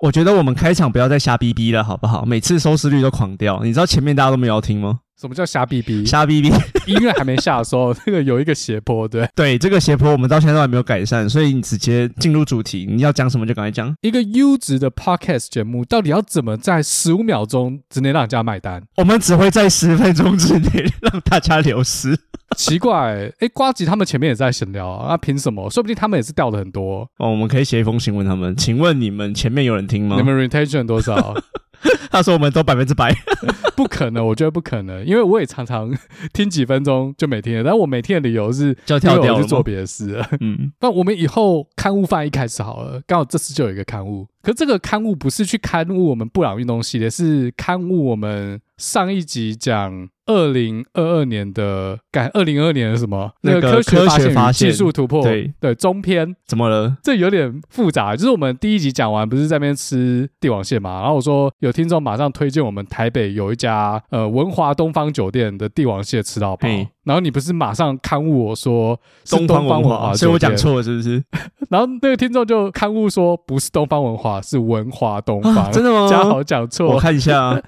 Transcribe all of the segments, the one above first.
我觉得我们开场不要再瞎逼逼了，好不好？每次收视率都狂掉，你知道前面大家都没有听吗？什么叫瞎逼逼？瞎逼逼，音乐还没下的时候，那个有一个斜坡，对对，这个斜坡我们到现在都还没有改善，所以你直接进入主题，你要讲什么就赶快讲。一个优质的 podcast 节目，到底要怎么在十五秒钟之内让人家买单？我们只会在十分钟之内让大家流失。奇怪，哎，瓜吉他们前面也在闲聊啊，那凭什么？说不定他们也是掉了很多哦。我们可以写一封信问他们，请问你们前面有人听吗？你们 retention 多少？他说：“我们都百分之百，不可能，我觉得不可能，因为我也常常听几分钟就没听了。但我没听的理由是，就跳掉了，去做别的事了。嗯，那我们以后刊物放一开始好了，刚好这次就有一个刊物。可这个刊物不是去刊物我们布朗运动系列，是刊物我们上一集讲。”二零二二年的改，二零二二年的什么？那个科学发现、技术突破，对对，中篇怎么了？这有点复杂。就是我们第一集讲完，不是在那边吃帝王蟹嘛？然后我说有听众马上推荐我们台北有一家呃文华东方酒店的帝王蟹吃到饱。然后你不是马上刊物我说东方文化，所以我讲错了是不是？然后那个听众就刊物说不是东方文化，是文华东方。啊、真的吗？嘉豪讲错，我看一下啊。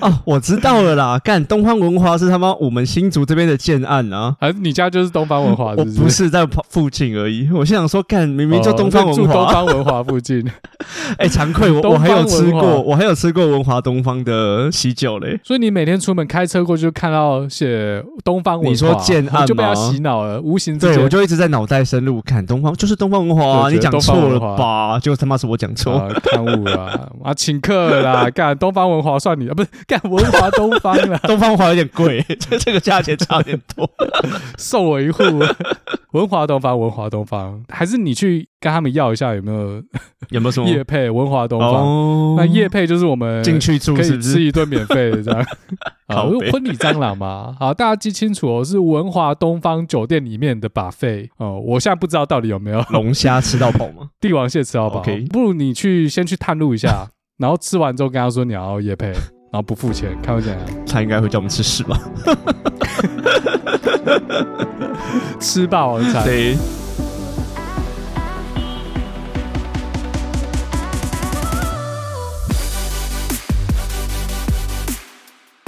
啊，我知道了啦！干东方文化是他妈我们新竹这边的建案啊，还是你家就是东方文化？我不是在附近而已。我心想说，干明明就东方文华，住东方文化附近。哎，惭愧我我还有吃过，我还有吃过文华东方的喜酒嘞。所以你每天出门开车过去就看到写东方文华，你说建案就被他洗脑了，无形之间。对我就一直在脑袋深入看东方，就是东方文华，你讲错了吧？就他妈是我讲错，刊物了啊，请客啦！干东方文华算你啊，不是干文华。东方了，东方文华有点贵，这这个价钱差点多，送我一户文华东方，文华东方，还是你去跟他们要一下有没有有没有什么叶配文华东方？哦、那叶配就是我们进去住，可以吃一顿免费的这样。好，婚礼蟑螂嘛，好，大家记清楚哦，是文华东方酒店里面的 buffet 哦。我现在不知道到底有没有龙虾吃到饱吗？帝王蟹吃到饱不如你去先去探路一下，然后吃完之后跟他说你要叶配。然后不付钱，看我怎样？他应该会叫我们吃屎吧？吃霸王餐。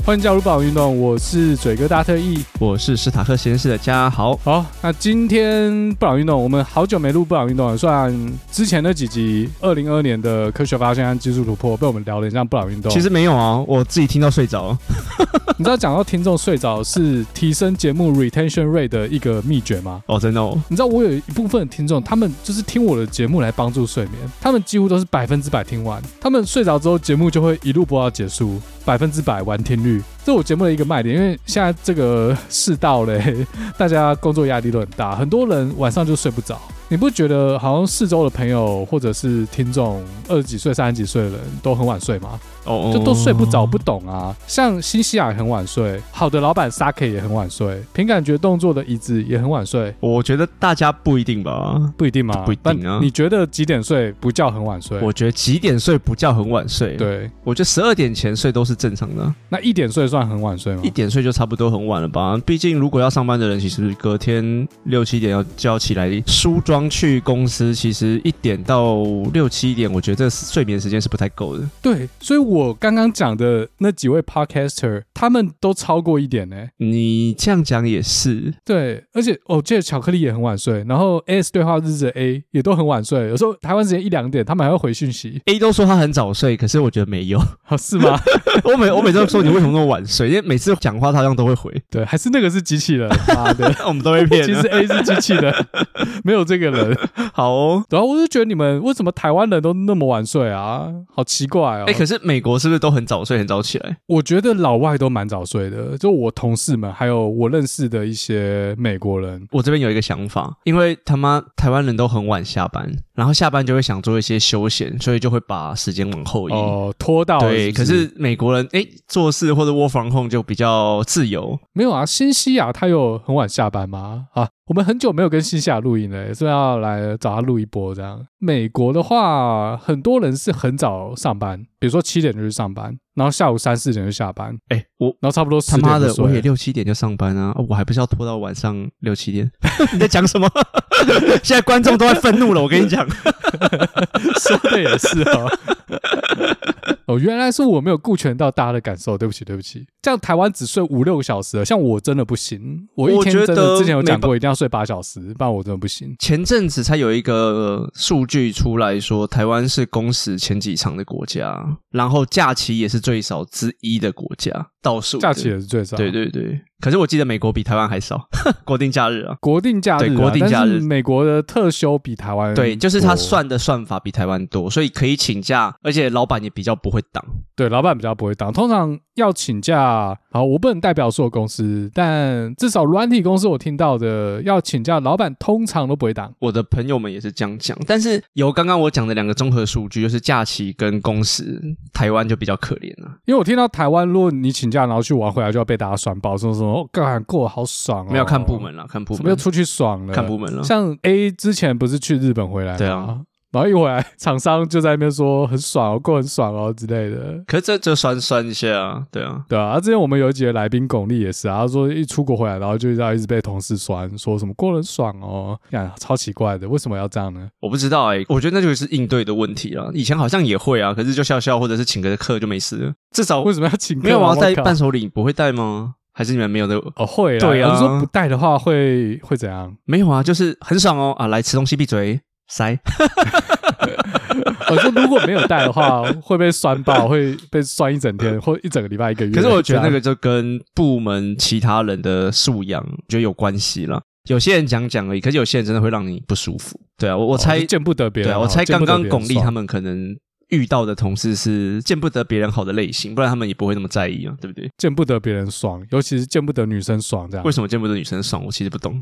欢迎加入不老运动，我是嘴哥大特意，我是史塔克实验室的嘉豪。好，那今天不老运动，我们好久没录不老运动了，算之前那几集，二零二二年的科学发现和技术突破被我们聊得像不老运动。其实没有啊，我自己听到睡着。你知道讲到听众睡着是提升节目 retention rate 的一个秘诀吗？哦，真的哦。你知道我有一部分的听众，他们就是听我的节目来帮助睡眠，他们几乎都是百分之百听完，他们睡着之后节目就会一路播到结束。百分之百完听率，这我节目的一个卖点。因为现在这个世道嘞，大家工作压力都很大，很多人晚上就睡不着。你不觉得好像四周的朋友或者是听众二十几岁、三十几岁的人都很晚睡吗？哦，就都睡不着，不懂啊。像新西亚很晚睡，好的老板 Sake 也很晚睡，凭感觉动作的椅子也很晚睡。我觉得大家不一定吧，不一定吗？不一定啊。你觉得几点睡不叫很晚睡？我觉得几点睡不叫很晚睡。对，我觉得十二点前睡都是正常的。那一点睡算很晚睡吗？一点睡就差不多很晚了吧？毕竟如果要上班的人，其实隔天六七点要就要起来梳妆去公司，其实一点到六七点，我觉得这睡眠时间是不太够的。对，所以我刚。刚刚讲的那几位 podcaster，他们都超过一点呢、欸。你这样讲也是对，而且哦，这巧克力也很晚睡，然后 AS 对话日子 A 也都很晚睡，有时候台湾时间一两点，他们还会回讯息。A 都说他很早睡，可是我觉得没有，哦、是吗？我每我每次都说你为什么那么晚睡，因为每次讲话他好像都会回。对，还是那个是机器人？妈 的，我们都会骗。其实 A 是机器人，没有这个人。好哦，然后我就觉得你们为什么台湾人都那么晚睡啊？好奇怪哦。哎、欸，可是美国是不是都很早睡，很早起来？我觉得老外都蛮早睡的，就我同事们，还有我认识的一些美国人。我这边有一个想法，因为他妈台湾人都很晚下班，然后下班就会想做一些休闲，所以就会把时间往后移，哦，拖到。对，可是美国人哎，做事或者 work from home 就比较自由。没有啊，新西亚他有很晚下班吗？啊。我们很久没有跟新西亚录音了，所以要来找他录一波这样。美国的话，很多人是很早上班，比如说七点就去上班，然后下午三四点就下班。哎、欸，我然后差不多他妈的，我也六七点就上班啊，我还不是要拖到晚上六七点？你在讲什么？现在观众都在愤怒了，我跟你讲，说的也是啊、哦。哦，原来是我没有顾全到大家的感受，对不起，对不起。这样台湾只睡五六个小时，像我真的不行。我一天真的之前有讲过，一定要睡八小时，不然我真的不行。前阵子才有一个数据出来说，台湾是工时前几长的国家，然后假期也是最少之一的国家，倒数假期也是最少。对对对。可是我记得美国比台湾还少 国定假日啊，国定假日、啊，对国定假日，美国的特休比台湾对，就是他算的算法比台湾多，所以可以请假，而且老板也比较不会挡。对，老板比较不会挡。通常要请假，好，我不能代表所有公司，但至少软体公司我听到的要请假，老板通常都不会挡。我的朋友们也是这样讲，但是由刚刚我讲的两个综合数据，就是假期跟工时，台湾就比较可怜了。因为我听到台湾，如果你请假然后去玩回来，就要被大家酸爆，说什么。哦，干过好爽哦！没有看部门了，看部门，什么又出去爽了？看部门了。像 A 之前不是去日本回来吗？对啊，然后一回来，厂商就在那边说很爽哦，过很爽哦之类的。可是这就酸酸一下啊，对啊，对啊。之前我们有几个来宾巩俐也是啊，他说一出国回来，然后就要一直被同事酸，说什么过很爽哦，呀，超奇怪的，为什么要这样呢？我不知道哎、欸，我觉得那就是应对的问题啊。以前好像也会啊，可是就笑笑或者是请个客就没事了。至少为什么要请客？没有啊，带伴手礼不会带吗？还是你们没有的哦？会啊，对啊。你说不带的话会会怎样？没有啊，就是很爽哦啊！来吃东西，闭嘴，塞。我 说如果没有带的话，会被酸爆，会被酸一整天，或一整个礼拜、一个月。可是我觉得那个就跟部门其他人的素养觉得有关系了。有些人讲讲而已，可是有些人真的会让你不舒服。对啊，我我猜、哦、见不得别人。对啊，我猜刚刚巩俐他们可能。遇到的同事是见不得别人好的类型，不然他们也不会那么在意啊，对不对？见不得别人爽，尤其是见不得女生爽，这样。为什么见不得女生爽？我其实不懂，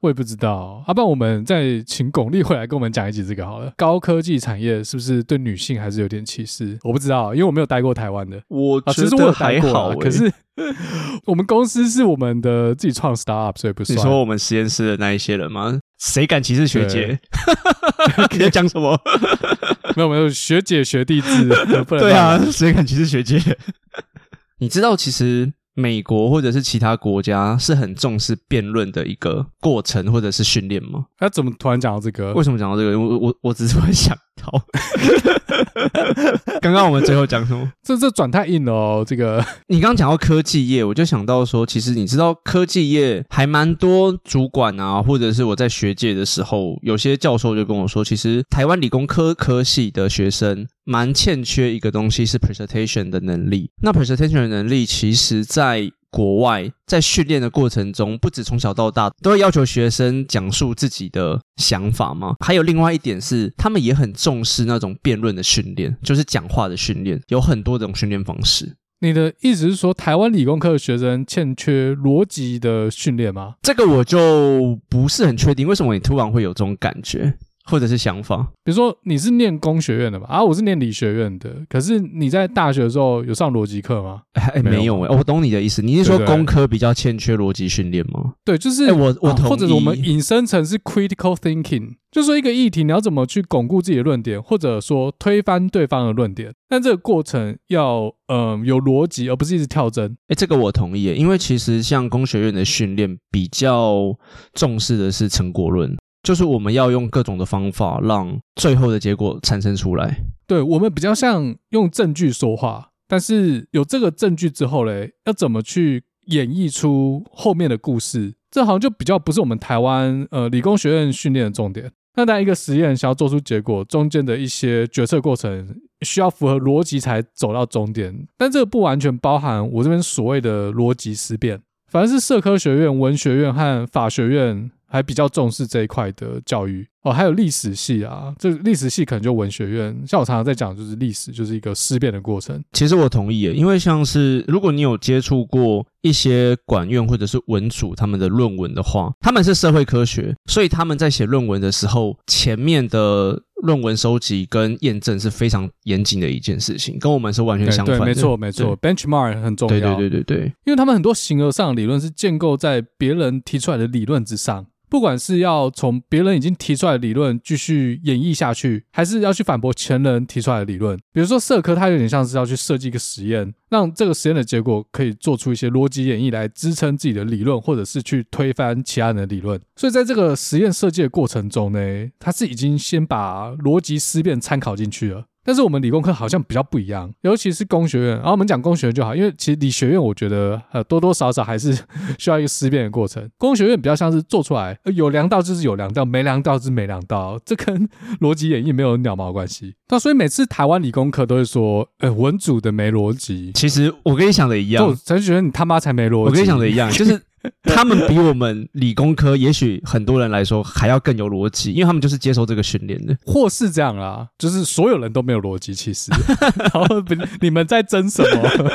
我也不知道。要不然我们再请巩俐回来跟我们讲一集这个好了。高科技产业是不是对女性还是有点歧视？我不知道，因为我没有待过台湾的。我觉得、还好、欸，可是 我们公司是我们的自己创 startup，所以不算。你说我们实验室的那一些人吗？谁敢歧视学姐？你在讲什么？没有没有，学姐学弟制，对啊，谁敢歧视学姐？你知道，其实美国或者是其他国家是很重视辩论的一个过程或者是训练吗？他、啊、怎么突然讲到这个？为什么讲到这个？我我我只是会想到，刚刚我们最后讲什么？这这转太硬了哦。这个你刚刚讲到科技业，我就想到说，其实你知道科技业还蛮多主管啊，或者是我在学界的时候，有些教授就跟我说，其实台湾理工科科系的学生蛮欠缺一个东西，是 presentation 的能力。那 presentation 的能力，其实在国外在训练的过程中，不止从小到大都会要求学生讲述自己的想法吗？还有另外一点是，他们也很重视那种辩论的训练，就是讲话的训练，有很多种训练方式。你的意思是说，台湾理工科的学生欠缺逻辑的训练吗？这个我就不是很确定。为什么你突然会有这种感觉？或者是想法，比如说你是念工学院的吧？啊，我是念理学院的。可是你在大学的时候有上逻辑课吗？哎、欸，没有哎、欸，我懂你的意思。你是说工科比较欠缺逻辑训练吗？对，就是、欸、我我或者我们引申成是 critical thinking，就是说一个议题你要怎么去巩固自己的论点，或者说推翻对方的论点。但这个过程要嗯、呃、有逻辑，而不是一直跳针。哎、欸，这个我同意，因为其实像工学院的训练比较重视的是成果论。就是我们要用各种的方法，让最后的结果产生出来。对，我们比较像用证据说话，但是有这个证据之后嘞，要怎么去演绎出后面的故事？这好像就比较不是我们台湾呃理工学院训练的重点。那当一个实验想要做出结果，中间的一些决策过程需要符合逻辑才走到终点，但这个不完全包含我这边所谓的逻辑思辨。反正是社科学院、文学院和法学院。还比较重视这一块的教育哦，还有历史系啊，这历史系可能就文学院。像我常常在讲，就是历史就是一个思辨的过程。其实我同意耶，因为像是如果你有接触过一些管院或者是文组他们的论文的话，他们是社会科学，所以他们在写论文的时候，前面的。论文收集跟验证是非常严谨的一件事情，跟我们是完全相反的。对，没错，没错。Benchmark 很重要。对对对对对，因为他们很多形而上的理论是建构在别人提出来的理论之上。不管是要从别人已经提出来的理论继续演绎下去，还是要去反驳前人提出来的理论。比如说社科，它有点像是要去设计一个实验，让这个实验的结果可以做出一些逻辑演绎来支撑自己的理论，或者是去推翻其他人的理论。所以在这个实验设计的过程中呢，它是已经先把逻辑思辨参考进去了。但是我们理工科好像比较不一样，尤其是工学院。然后我们讲工学院就好，因为其实理学院我觉得呃多多少少还是 需要一个思辨的过程。工学院比较像是做出来有量到就是有量到，没量到就是没量到，这跟逻辑演绎没有鸟毛关系。那所以每次台湾理工科都会说，呃文组的没逻辑。其实我跟你想的一样，我就觉得你他妈才没逻辑。我跟你想的一样，就是。他们比我们理工科，也许很多人来说还要更有逻辑，因为他们就是接受这个训练的。或是这样啊，就是所有人都没有逻辑，其实。然后你们在争什么？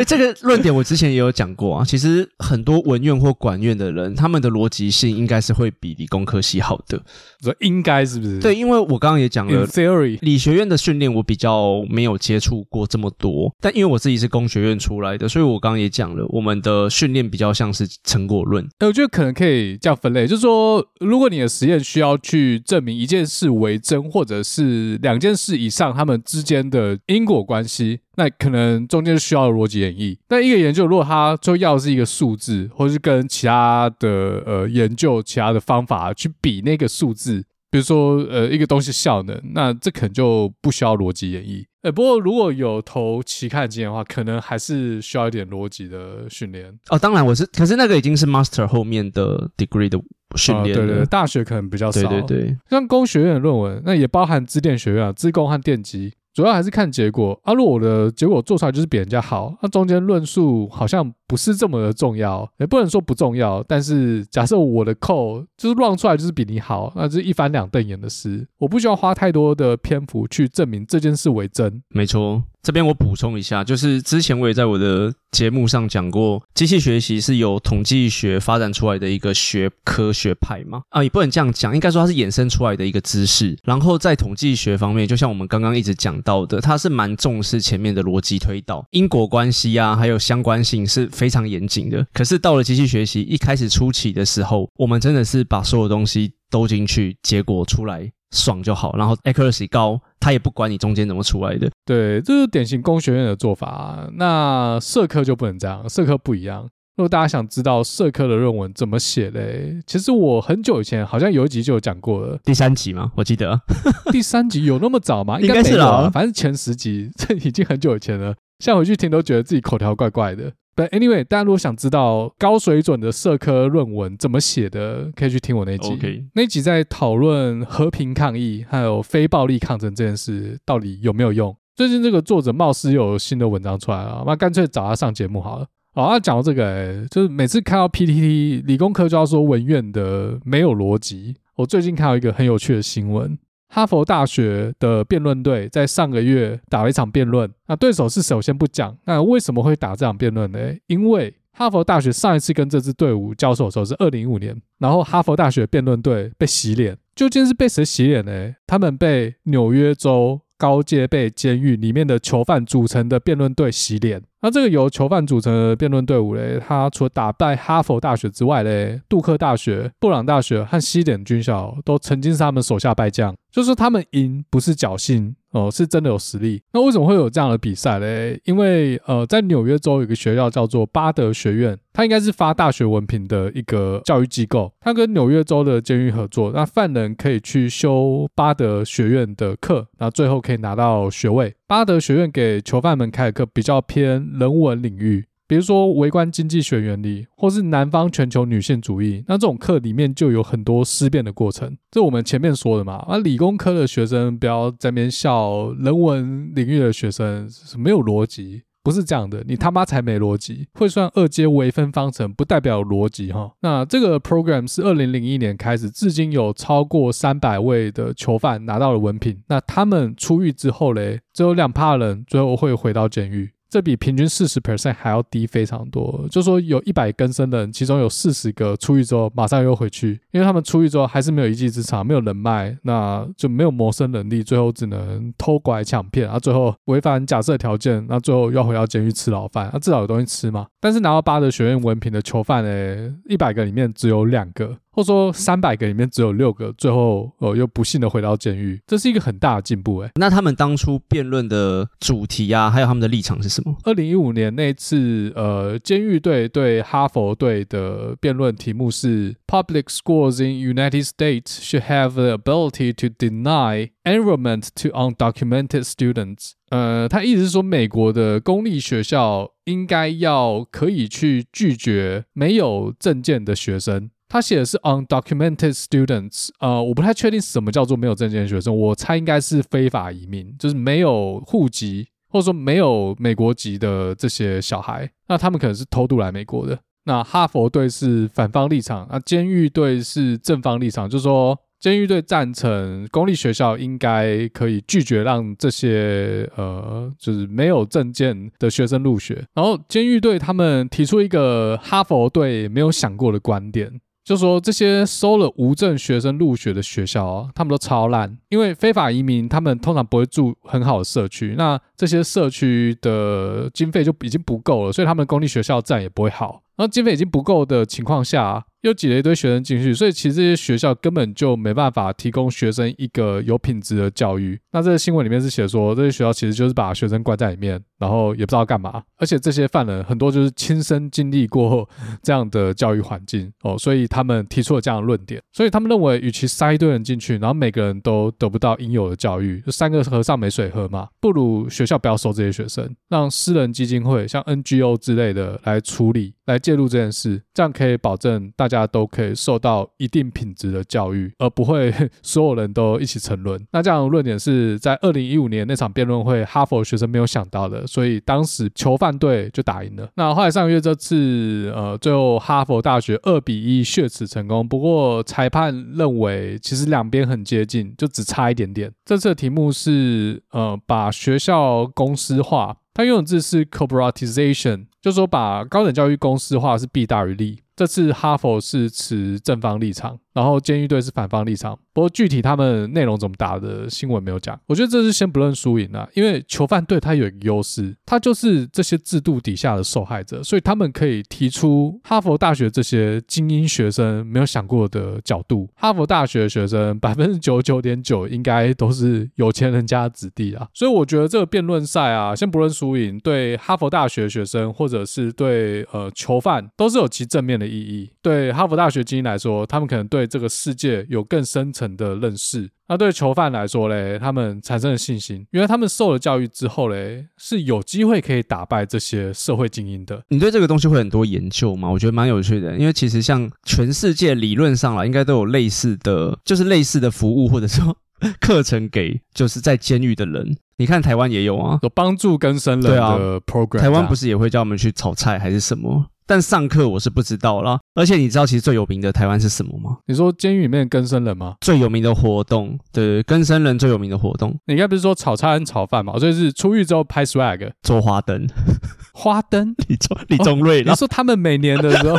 哎，这个论点我之前也有讲过啊。其实很多文院或管院的人，他们的逻辑性应该是会比理工科系好的。说应该是不是？对，因为我刚刚也讲了 theory，理学院的训练我比较没有接触过这么多。但因为我自己是工学院出来的，所以我刚刚也讲了，我们的训练比较像是成果论。哎，我觉得可能可以这样分类，就是说，如果你的实验需要去证明一件事为真，或者是两件事以上他们之间的因果关系。那可能中间需要逻辑演绎。那一个研究，如果它就要的是一个数字，或是跟其他的呃研究其他的方法去比那个数字，比如说呃一个东西效能，那这可能就不需要逻辑演绎。呃，不过如果有投期刊经验的话，可能还是需要一点逻辑的训练。哦，当然我是，可是那个已经是 master 后面的 degree 的训练对对对，大学可能比较少。对对对，像工学院的论文，那也包含资电学院啊，资工和电机。主要还是看结果啊！如果我的结果做出来就是比人家好，那中间论述好像不是这么的重要，也不能说不重要。但是假设我的扣就是乱出来就是比你好，那就是一翻两瞪眼的事。我不需要花太多的篇幅去证明这件事为真。没错。这边我补充一下，就是之前我也在我的节目上讲过，机器学习是由统计学发展出来的一个学科学派嘛，啊，也不能这样讲，应该说它是衍生出来的一个知识。然后在统计学方面，就像我们刚刚一直讲到的，它是蛮重视前面的逻辑推导、因果关系啊，还有相关性是非常严谨的。可是到了机器学习一开始初期的时候，我们真的是把所有东西兜进去，结果出来。爽就好，然后 accuracy 高，他也不管你中间怎么出来的。对，这是典型工学院的做法。那社科就不能这样，社科不一样。如果大家想知道社科的论文怎么写嘞，其实我很久以前好像有一集就有讲过了，第三集吗？我记得 第三集有那么早吗？应该是啦，反正前十集，这已经很久以前了。现在回去听都觉得自己口条怪怪的。But anyway，大家如果想知道高水准的社科论文怎么写的，可以去听我那集。Okay. 那集在讨论和平抗议还有非暴力抗争这件事到底有没有用。最近这个作者貌似又有新的文章出来了，那干脆找他上节目好了。好，那讲到这个、欸，就是每次看到 PTT 理工科就要说文院的没有逻辑。我最近看到一个很有趣的新闻。哈佛大学的辩论队在上个月打了一场辩论，那对手是首先不讲，那为什么会打这场辩论呢？因为哈佛大学上一次跟这支队伍交手的时候是二零一五年，然后哈佛大学辩论队被洗脸，究竟是被谁洗脸呢？他们被纽约州高阶被监狱里面的囚犯组成的辩论队洗脸。那这个由囚犯组成的辩论队伍嘞，他除了打败哈佛大学之外嘞，杜克大学、布朗大学和西点军校都曾经是他们手下败将。就是他们赢不是侥幸哦，是真的有实力。那为什么会有这样的比赛嘞？因为呃，在纽约州有一个学校叫做巴德学院，它应该是发大学文凭的一个教育机构。它跟纽约州的监狱合作，那犯人可以去修巴德学院的课，那最后可以拿到学位。巴德学院给囚犯们开的课比较偏人文领域。比如说微观经济学原理，或是南方全球女性主义，那这种课里面就有很多思辨的过程。这我们前面说的嘛。那理工科的学生不要在那边笑，人文领域的学生是没有逻辑，不是这样的。你他妈才没逻辑，会算二阶微分方程不代表有逻辑哈。那这个 program 是二零零一年开始，至今有超过三百位的囚犯拿到了文凭。那他们出狱之后嘞，只有两趴人最后会回到监狱。这比平均四十 percent 还要低非常多，就说有一百更生的人，其中有四十个出狱之后马上又回去，因为他们出狱之后还是没有一技之长，没有人脉，那就没有谋生能力，最后只能偷拐抢骗，啊，最后违反假设条件，那最后要回到监狱吃牢饭，那至少有东西吃嘛。但是拿到巴德学院文凭的囚犯呢，一百个里面只有两个。或者说三百个里面只有六个最后哦又不幸的回到监狱，这是一个很大的进步诶。那他们当初辩论的主题啊，还有他们的立场是什么？二零一五年那次呃，监狱队对哈佛队的辩论题目是 Public schools in United States should have the ability to deny enrollment to undocumented students。呃，他意思是说，美国的公立学校应该要可以去拒绝没有证件的学生。他写的是 undocumented students，呃，我不太确定什么叫做没有证件的学生，我猜应该是非法移民，就是没有户籍或者说没有美国籍的这些小孩，那他们可能是偷渡来美国的。那哈佛队是反方立场，那监狱队是正方立场，就是说。监狱队赞成公立学校应该可以拒绝让这些呃，就是没有证件的学生入学。然后监狱队他们提出一个哈佛队没有想过的观点，就说这些收了无证学生入学的学校啊，他们都超烂，因为非法移民他们通常不会住很好的社区，那这些社区的经费就已经不够了，所以他们公立学校自然也不会好。然后经费已经不够的情况下。又挤了一堆学生进去，所以其实这些学校根本就没办法提供学生一个有品质的教育。那这个新闻里面是写说，这些学校其实就是把学生关在里面，然后也不知道干嘛。而且这些犯人很多就是亲身经历过这样的教育环境哦，所以他们提出了这样的论点。所以他们认为，与其塞一堆人进去，然后每个人都得不到应有的教育，就三个和尚没水喝嘛，不如学校不要收这些学生，让私人基金会像 NGO 之类的来处理。来介入这件事，这样可以保证大家都可以受到一定品质的教育，而不会 所有人都一起沉沦。那这样的论点是在二零一五年那场辩论会，哈佛学生没有想到的，所以当时囚犯队就打赢了。那后来上个月这次，呃，最后哈佛大学二比一血耻成功。不过裁判认为其实两边很接近，就只差一点点。这次的题目是，呃，把学校公司化。他用的字是 corporatization，就说把高等教育公司化是弊大于利。这次哈佛是持正方立场，然后监狱队是反方立场。不过具体他们内容怎么打的新闻没有讲。我觉得这是先不论输赢啊，因为囚犯队他有一个优势，他就是这些制度底下的受害者，所以他们可以提出哈佛大学这些精英学生没有想过的角度。哈佛大学学生百分之九十九点九应该都是有钱人家的子弟啊，所以我觉得这个辩论赛啊，先不论输赢，对哈佛大学学生或者是对呃囚犯都是有其正面的。意义对哈佛大学精英来说，他们可能对这个世界有更深层的认识。那对囚犯来说嘞，他们产生了信心，因为他们受了教育之后嘞，是有机会可以打败这些社会精英的。你对这个东西会很多研究吗？我觉得蛮有趣的，因为其实像全世界理论上啦，应该都有类似的，就是类似的服务或者说课程给就是在监狱的人。你看台湾也有啊，有帮助更生人的 program。台湾不是也会叫我们去炒菜还是什么？但上课我是不知道啦，而且你知道其实最有名的台湾是什么吗？你说监狱里面的更生人吗？最有名的活动，对，更生人最有名的活动，你应该不是说炒菜跟炒饭嘛？所以是出狱之后拍 swag 做花灯，花灯 李宗李宗瑞，你说他们每年的时候，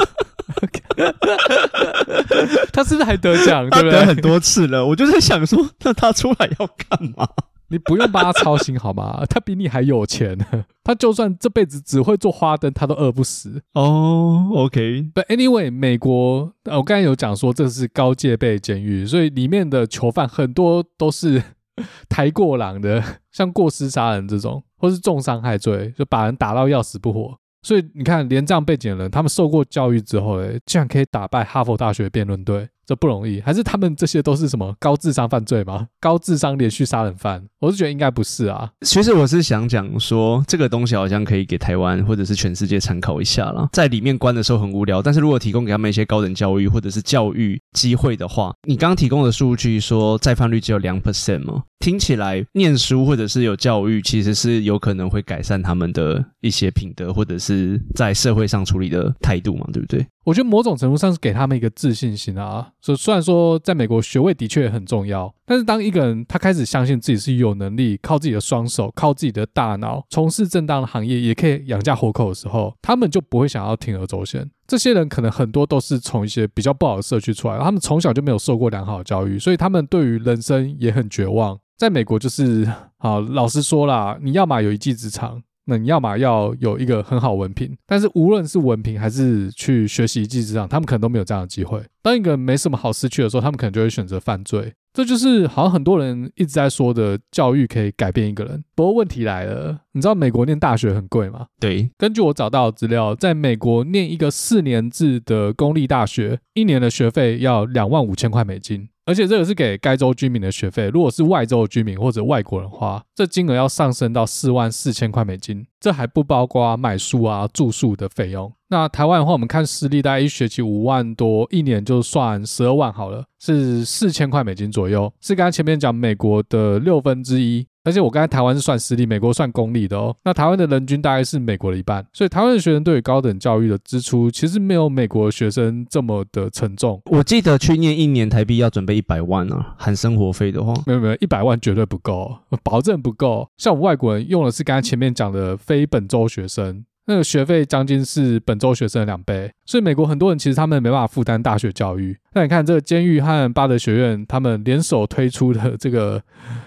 他是不是还得奖？对不对？得很多次了，我就在想说，那他出来要干嘛？你不用帮他操心好吗？他比你还有钱，他就算这辈子只会做花灯，他都饿不死哦。Oh, OK，But anyway，美国我刚才有讲说这是高戒备监狱，所以里面的囚犯很多都是 抬过狼的，像过失杀人这种，或是重伤害罪，就把人打到要死不活。所以你看，连这样背景的人，他们受过教育之后，诶，竟然可以打败哈佛大学辩论队。这不容易，还是他们这些都是什么高智商犯罪吗？高智商连续杀人犯？我是觉得应该不是啊。其实我是想讲说，这个东西好像可以给台湾或者是全世界参考一下啦。在里面关的时候很无聊，但是如果提供给他们一些高等教育或者是教育机会的话，你刚刚提供的数据说再犯率只有两 percent 吗？听起来念书或者是有教育，其实是有可能会改善他们的一些品德或者是在社会上处理的态度嘛，对不对？我觉得某种程度上是给他们一个自信心啊。所以虽然说在美国学位的确很重要，但是当一个人他开始相信自己是有能力靠自己的双手、靠自己的大脑从事正当的行业，也可以养家活口的时候，他们就不会想要铤而走险。这些人可能很多都是从一些比较不好的社区出来，他们从小就没有受过良好的教育，所以他们对于人生也很绝望。在美国就是，好，老实说啦，你要么有一技之长。那你要么要有一个很好文凭，但是无论是文凭还是去学习一技之长，他们可能都没有这样的机会。当一个人没什么好失去的时候，他们可能就会选择犯罪。这就是好像很多人一直在说的，教育可以改变一个人。不过问题来了，你知道美国念大学很贵吗？对，根据我找到的资料，在美国念一个四年制的公立大学，一年的学费要两万五千块美金。而且这个是给该州居民的学费，如果是外州居民或者外国人花，这金额要上升到四万四千块美金，这还不包括买书啊、住宿的费用。那台湾的话，我们看私立，大概一学期五万多，一年就算十二万好了，是四千块美金左右，是刚刚前面讲美国的六分之一。而且我刚才台湾是算私立，美国算公立的哦。那台湾的人均大概是美国的一半，所以台湾的学生对于高等教育的支出其实没有美国学生这么的沉重。我记得去念一年台币要准备一百万啊，含生活费的话，没有没有，一百万绝对不够，保证不够。像我们外国人用的是刚才前面讲的非本州学生。那个学费将近是本州学生的两倍，所以美国很多人其实他们没办法负担大学教育。那你看这个监狱和巴德学院他们联手推出的这个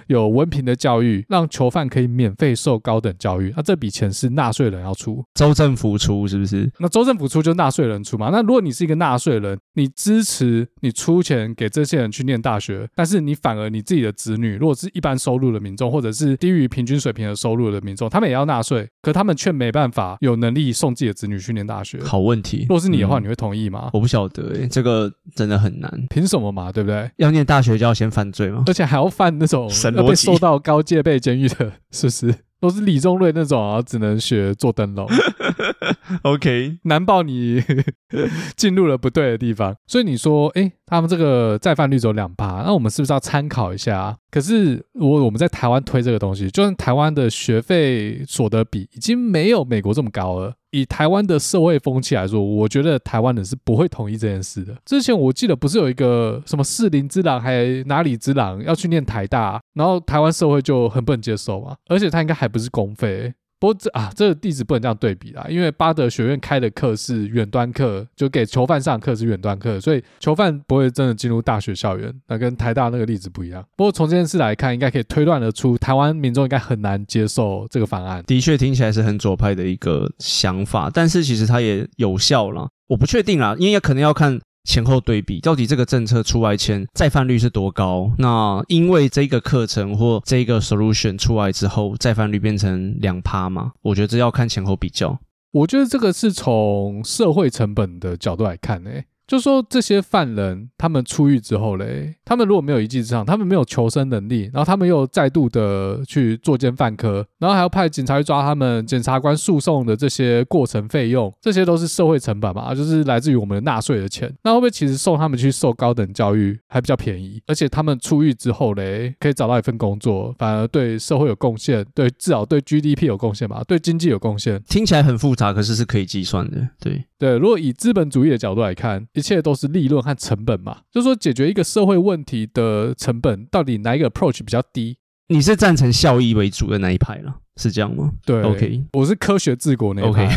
有文凭的教育，让囚犯可以免费受高等教育。那这笔钱是纳税人要出，州政府出是不是？那州政府出就纳税人出嘛？那如果你是一个纳税人，你支持你出钱给这些人去念大学，但是你反而你自己的子女，如果是一般收入的民众，或者是低于平均水平的收入的民众，他们也要纳税，可他们却没办法有能力送自己的子女去念大学。好问题。如果是你的话，你会同意吗？嗯、我不晓得、欸，这个真的很难。凭什么嘛？对不对？要念大学就要先犯罪吗？而且还要犯那种要被受到高戒备监狱的，是不是？都是李宗瑞那种啊，只能学做灯笼。OK，难保你 进入了不对的地方。所以你说，哎，他们这个再犯率只有两趴，那我们是不是要参考一下？可是，我我们在台湾推这个东西，就算台湾的学费所得比已经没有美国这么高了。以台湾的社会风气来说，我觉得台湾人是不会同意这件事的。之前我记得不是有一个什么士林之狼还哪里之狼要去念台大，然后台湾社会就很不能接受嘛，而且他应该还不是公费。不过这啊，这个地址不能这样对比啦，因为巴德学院开的课是远端课，就给囚犯上课是远端课，所以囚犯不会真的进入大学校园。那跟台大那个例子不一样。不过从这件事来看，应该可以推断得出，台湾民众应该很难接受这个方案。的确听起来是很左派的一个想法，但是其实它也有效了。我不确定啦，因为可能要看。前后对比，到底这个政策出来前再犯率是多高？那因为这个课程或这个 solution 出来之后，再犯率变成两趴吗？我觉得这要看前后比较。我觉得这个是从社会成本的角度来看诶、就说这些犯人，他们出狱之后嘞，他们如果没有一技之长，他们没有求生能力，然后他们又再度的去作奸犯科，然后还要派警察去抓他们，检察官诉讼的这些过程费用，这些都是社会成本嘛，就是来自于我们的纳税的钱。那会不会其实送他们去受高等教育还比较便宜？而且他们出狱之后嘞，可以找到一份工作，反而对社会有贡献，对至少对 GDP 有贡献吧，对经济有贡献。听起来很复杂，可是是可以计算的。对对，如果以资本主义的角度来看。一切都是利润和成本嘛，就是说解决一个社会问题的成本，到底哪一个 approach 比较低？你是赞成效益为主的那一派了，是这样吗？对，OK，我是科学治国那一派。OK，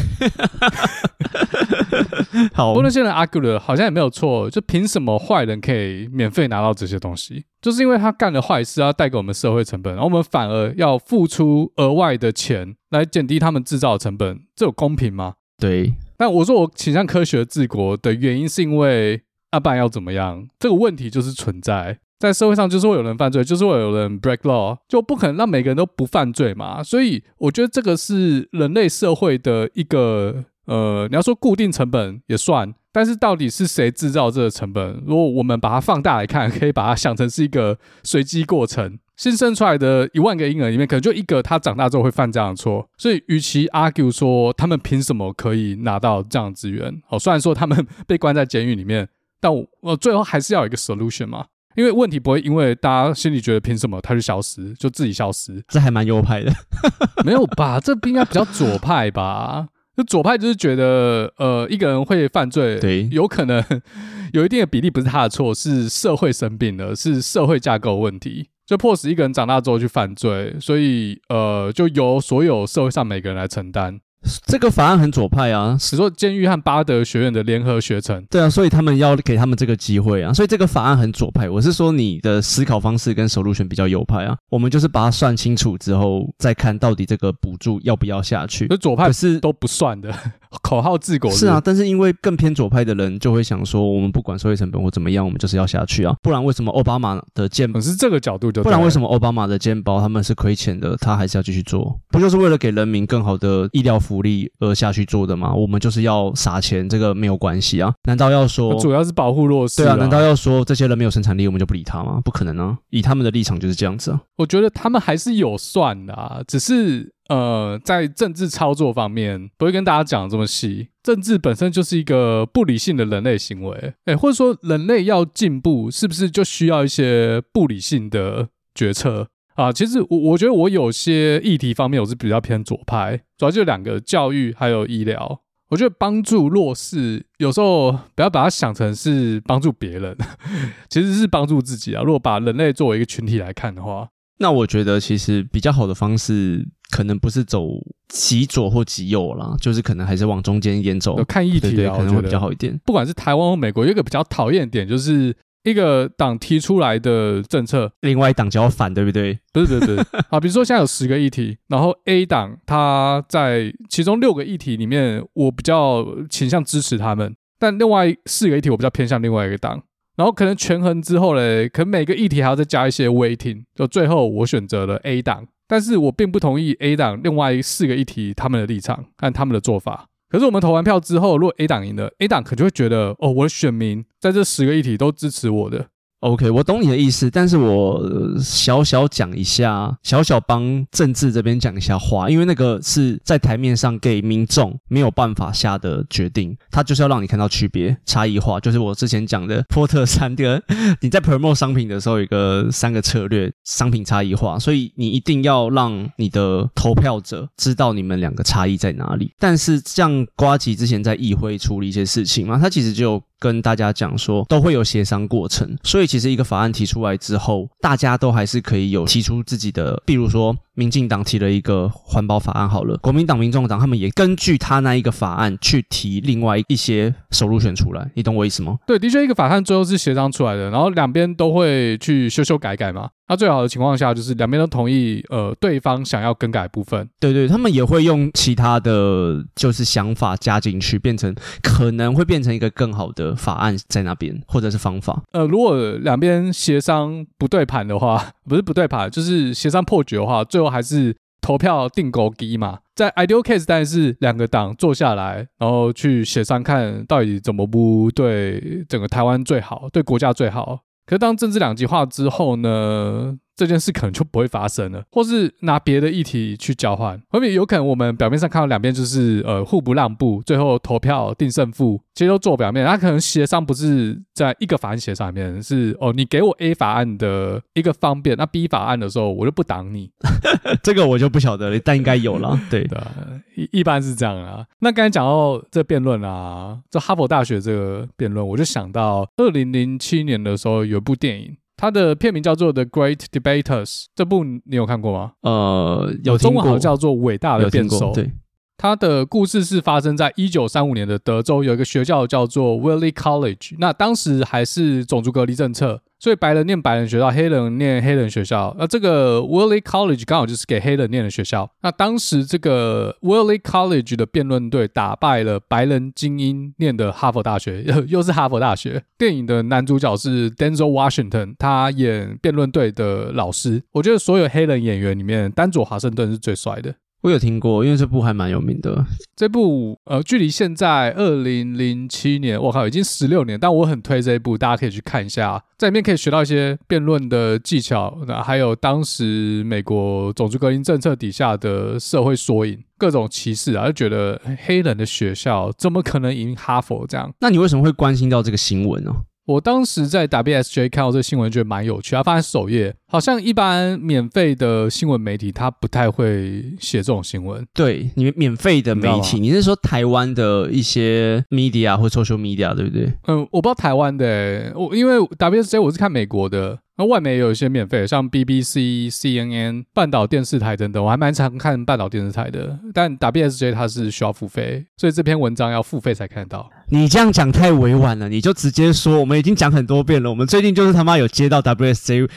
好，不过那些人 argue 的好像也没有错，就凭什么坏人可以免费拿到这些东西？就是因为他干了坏事，要带给我们社会成本，然后我们反而要付出额外的钱来减低他们制造的成本，这有公平吗？对。但我说我倾向科学治国的原因，是因为阿爸要怎么样？这个问题就是存在在社会上，就是会有人犯罪，就是会有人 break law，就不可能让每个人都不犯罪嘛。所以我觉得这个是人类社会的一个呃，你要说固定成本也算，但是到底是谁制造这个成本？如果我们把它放大来看，可以把它想成是一个随机过程。新生出来的一万个婴儿里面，可能就一个他长大之后会犯这样的错，所以与其 argue 说他们凭什么可以拿到这样的资源，哦，虽然说他们被关在监狱里面，但我我最后还是要有一个 solution 嘛，因为问题不会因为大家心里觉得凭什么他就消失，就自己消失，这还蛮右派的，没有吧？这不应该比较左派吧？就左派就是觉得，呃，一个人会犯罪，对，有可能 有一定的比例不是他的错，是社会生病了，是社会架构问题。就迫使一个人长大之后去犯罪，所以呃，就由所有社会上每个人来承担。这个法案很左派啊，只说监狱和巴德学院的联合学程。对啊，所以他们要给他们这个机会啊，所以这个法案很左派。我是说你的思考方式跟 solution 比较右派啊，我们就是把它算清楚之后，再看到底这个补助要不要下去。那左派是都不算的，口号治国是，是啊，但是因为更偏左派的人就会想说，我们不管收益成本或怎么样，我们就是要下去啊，不然为什么奥巴马的健保是这个角度就，不然为什么奥巴马的健保他们是亏钱的，他还是要继续做？不就是为了给人民更好的医疗福利而下去做的吗？我们就是要撒钱，这个没有关系啊？难道要说主要是保护弱势？对啊，难道要说这些人没有生产力，我们就不理他吗？不可能啊！以他们的立场就是这样子啊。我觉得他们还是有算的啊，只是呃，在政治操作方面不会跟大家讲这么细。政治本身就是一个不理性的人类行为，哎，或者说人类要进步，是不是就需要一些不理性的决策？啊，其实我我觉得我有些议题方面我是比较偏左派，主要就两个教育还有医疗。我觉得帮助弱势有时候不要把它想成是帮助别人，其实是帮助自己啊。如果把人类作为一个群体来看的话，那我觉得其实比较好的方式可能不是走极左或极右啦，就是可能还是往中间一点走。看议题可能会比较好一点。不管是台湾或美国，有一个比较讨厌的点就是。一个党提出来的政策，另外一党就要反，对不对？不是，不是，不是啊。比如说，现在有十个议题，然后 A 党他在其中六个议题里面，我比较倾向支持他们，但另外四个议题我比较偏向另外一个党。然后可能权衡之后嘞，可每个议题还要再加一些 waiting，就最后我选择了 A 党，但是我并不同意 A 党另外四个议题他们的立场和他们的做法。可是我们投完票之后，如果 A 党赢了，A 党可就会觉得，哦，我的选民在这十个议题都支持我的。OK，我懂你的意思，但是我小小讲一下，小小帮政治这边讲一下话，因为那个是在台面上给民众没有办法下的决定，他就是要让你看到区别差异化，就是我之前讲的波特三个，你在 promo 商品的时候有一个三个策略，商品差异化，所以你一定要让你的投票者知道你们两个差异在哪里。但是像瓜吉之前在议会处理一些事情嘛，他其实就。跟大家讲说，都会有协商过程，所以其实一个法案提出来之后，大家都还是可以有提出自己的，比如说。民进党提了一个环保法案，好了，国民党、民众党他们也根据他那一个法案去提另外一些首入选出来，你懂我意思吗？对，的确一个法案最后是协商出来的，然后两边都会去修修改改嘛。那最好的情况下就是两边都同意，呃，对方想要更改部分，对对，他们也会用其他的就是想法加进去，变成可能会变成一个更好的法案在那边，或者是方法。呃，如果两边协商不对盘的话，不是不对盘，就是协商破局的话，最后。还是投票定勾机嘛，在 ideal case，但是两个党坐下来，然后去协商，看到底怎么不对整个台湾最好，对国家最好。可是当政治两极化之后呢？这件事可能就不会发生了，或是拿别的议题去交换，后面有可能我们表面上看到两边就是呃互不让步，最后投票定胜负，其实都做表面，他可能协商不是在一个法案协商里面，是哦你给我 A 法案的一个方便，那 B 法案的时候我就不挡你，这个我就不晓得了，但应该有了，对的，一一般是这样啊。那刚才讲到这辩论啊，这哈佛大学这个辩论，我就想到二零零七年的时候有一部电影。它的片名叫做《The Great Debaters》，这部你有看过吗？呃，有中文好像叫做《伟大的辩手》。对，它的故事是发生在一九三五年的德州，有一个学校叫做 Wiley College，那当时还是种族隔离政策。所以白人念白人学校，黑人念黑人学校。那这个 Wiley College 刚好就是给黑人念的学校。那当时这个 Wiley College 的辩论队打败了白人精英念的哈佛大学，又是哈佛大学。电影的男主角是 Denzel Washington，他演辩论队的老师。我觉得所有黑人演员里面，丹佐华盛顿是最帅的。我有听过，因为这部还蛮有名的。这部呃，距离现在二零零七年，我靠，已经十六年。但我很推这一部，大家可以去看一下，在里面可以学到一些辩论的技巧，那还有当时美国种族隔离政策底下的社会缩影，各种歧视啊，就觉得黑人的学校怎么可能赢哈佛这样？那你为什么会关心到这个新闻呢？我当时在 WSJ 看到这个新闻，觉得蛮有趣，它放在首页。好像一般免费的新闻媒体，他不太会写这种新闻。对，你们免费的媒体，你，你是说台湾的一些 media 或 social media 对不对？嗯，我不知道台湾的、欸，我因为 WSJ 我是看美国的。那外媒也有一些免费的，像 BBC、CNN、半岛电视台等等，我还蛮常看半岛电视台的。但 WSJ 它是需要付费，所以这篇文章要付费才看得到。你这样讲太委婉了，你就直接说，我们已经讲很多遍了。我们最近就是他妈有接到 WSJ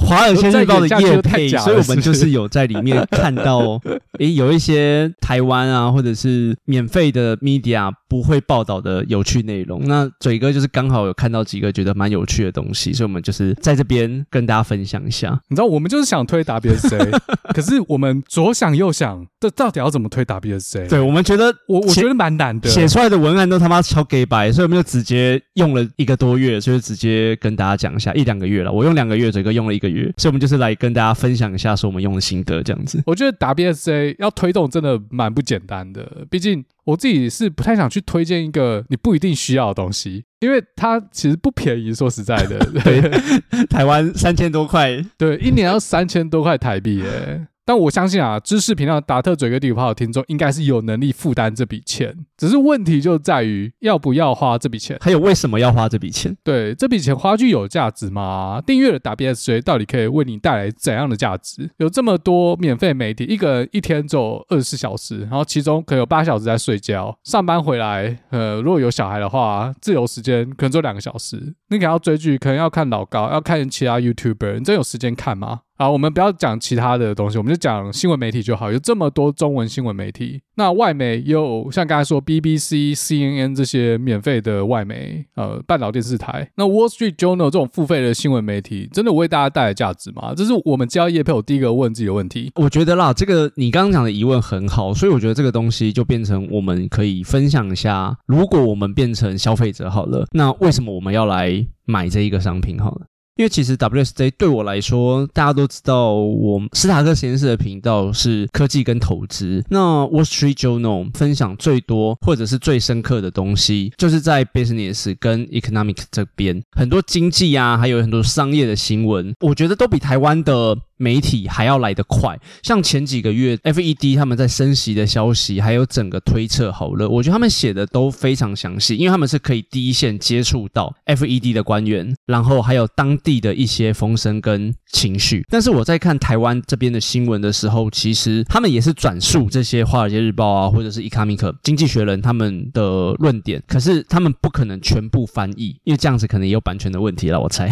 华尔街日报的业配，所以我们就是有在里面看到，诶、欸，有一些台湾啊，或者是免费的 media 不会报道的有趣内容。那嘴哥就是刚好有看到几个觉得蛮有趣的东西，所以我们就是在这。边跟大家分享一下，你知道我们就是想推 WSJ，可是我们左想右想，这到底要怎么推 WSJ？对，我们觉得我我觉得蛮难的，写出来的文案都他妈超给白，所以我们就直接用了一个多月，所以直接跟大家讲一下一两个月了。我用两个月，嘴哥用了一个月，所以我们就是来跟大家分享一下，说我们用的心得这样子。我觉得 WSJ 要推动真的蛮不简单的，毕竟。我自己是不太想去推荐一个你不一定需要的东西，因为它其实不便宜。说实在的，对，台湾三千多块，对，一年要三千多块台币耶。但我相信啊，知识频道达特嘴哥地图炮的听众应该是有能力负担这笔钱，只是问题就在于要不要花这笔钱，还有为什么要花这笔钱？对，这笔钱花去有价值吗？订阅了 WSJ 到底可以为你带来怎样的价值？有这么多免费媒体，一个人一天走二十四小时，然后其中可能有八小时在睡觉，上班回来，呃，如果有小孩的话，自由时间可能只有两个小时，你可能要追剧，可能要看老高，要看其他 YouTuber，你真有时间看吗？好，我们不要讲其他的东西，我们就讲新闻媒体就好。有这么多中文新闻媒体，那外媒有像刚才说 BBC、CNN 这些免费的外媒，呃，半岛电视台。那 Wall Street Journal 这种付费的新闻媒体，真的为大家带来价值吗？这是我们接到业配我第一个问自己的问题。我觉得啦，这个你刚刚讲的疑问很好，所以我觉得这个东西就变成我们可以分享一下。如果我们变成消费者好了，那为什么我们要来买这一个商品好了？因为其实 WSJ 对我来说，大家都知道，我斯塔克实验室的频道是科技跟投资。那 Wall Street Journal 分享最多或者是最深刻的东西，就是在 Business 跟 Economic 这边，很多经济啊，还有很多商业的新闻，我觉得都比台湾的。媒体还要来得快，像前几个月 FED 他们在升息的消息，还有整个推测好了，我觉得他们写的都非常详细，因为他们是可以第一线接触到 FED 的官员，然后还有当地的一些风声跟情绪。但是我在看台湾这边的新闻的时候，其实他们也是转述这些《华尔街日报》啊，或者是 Economic 经济学人他们的论点，可是他们不可能全部翻译，因为这样子可能也有版权的问题了，我猜。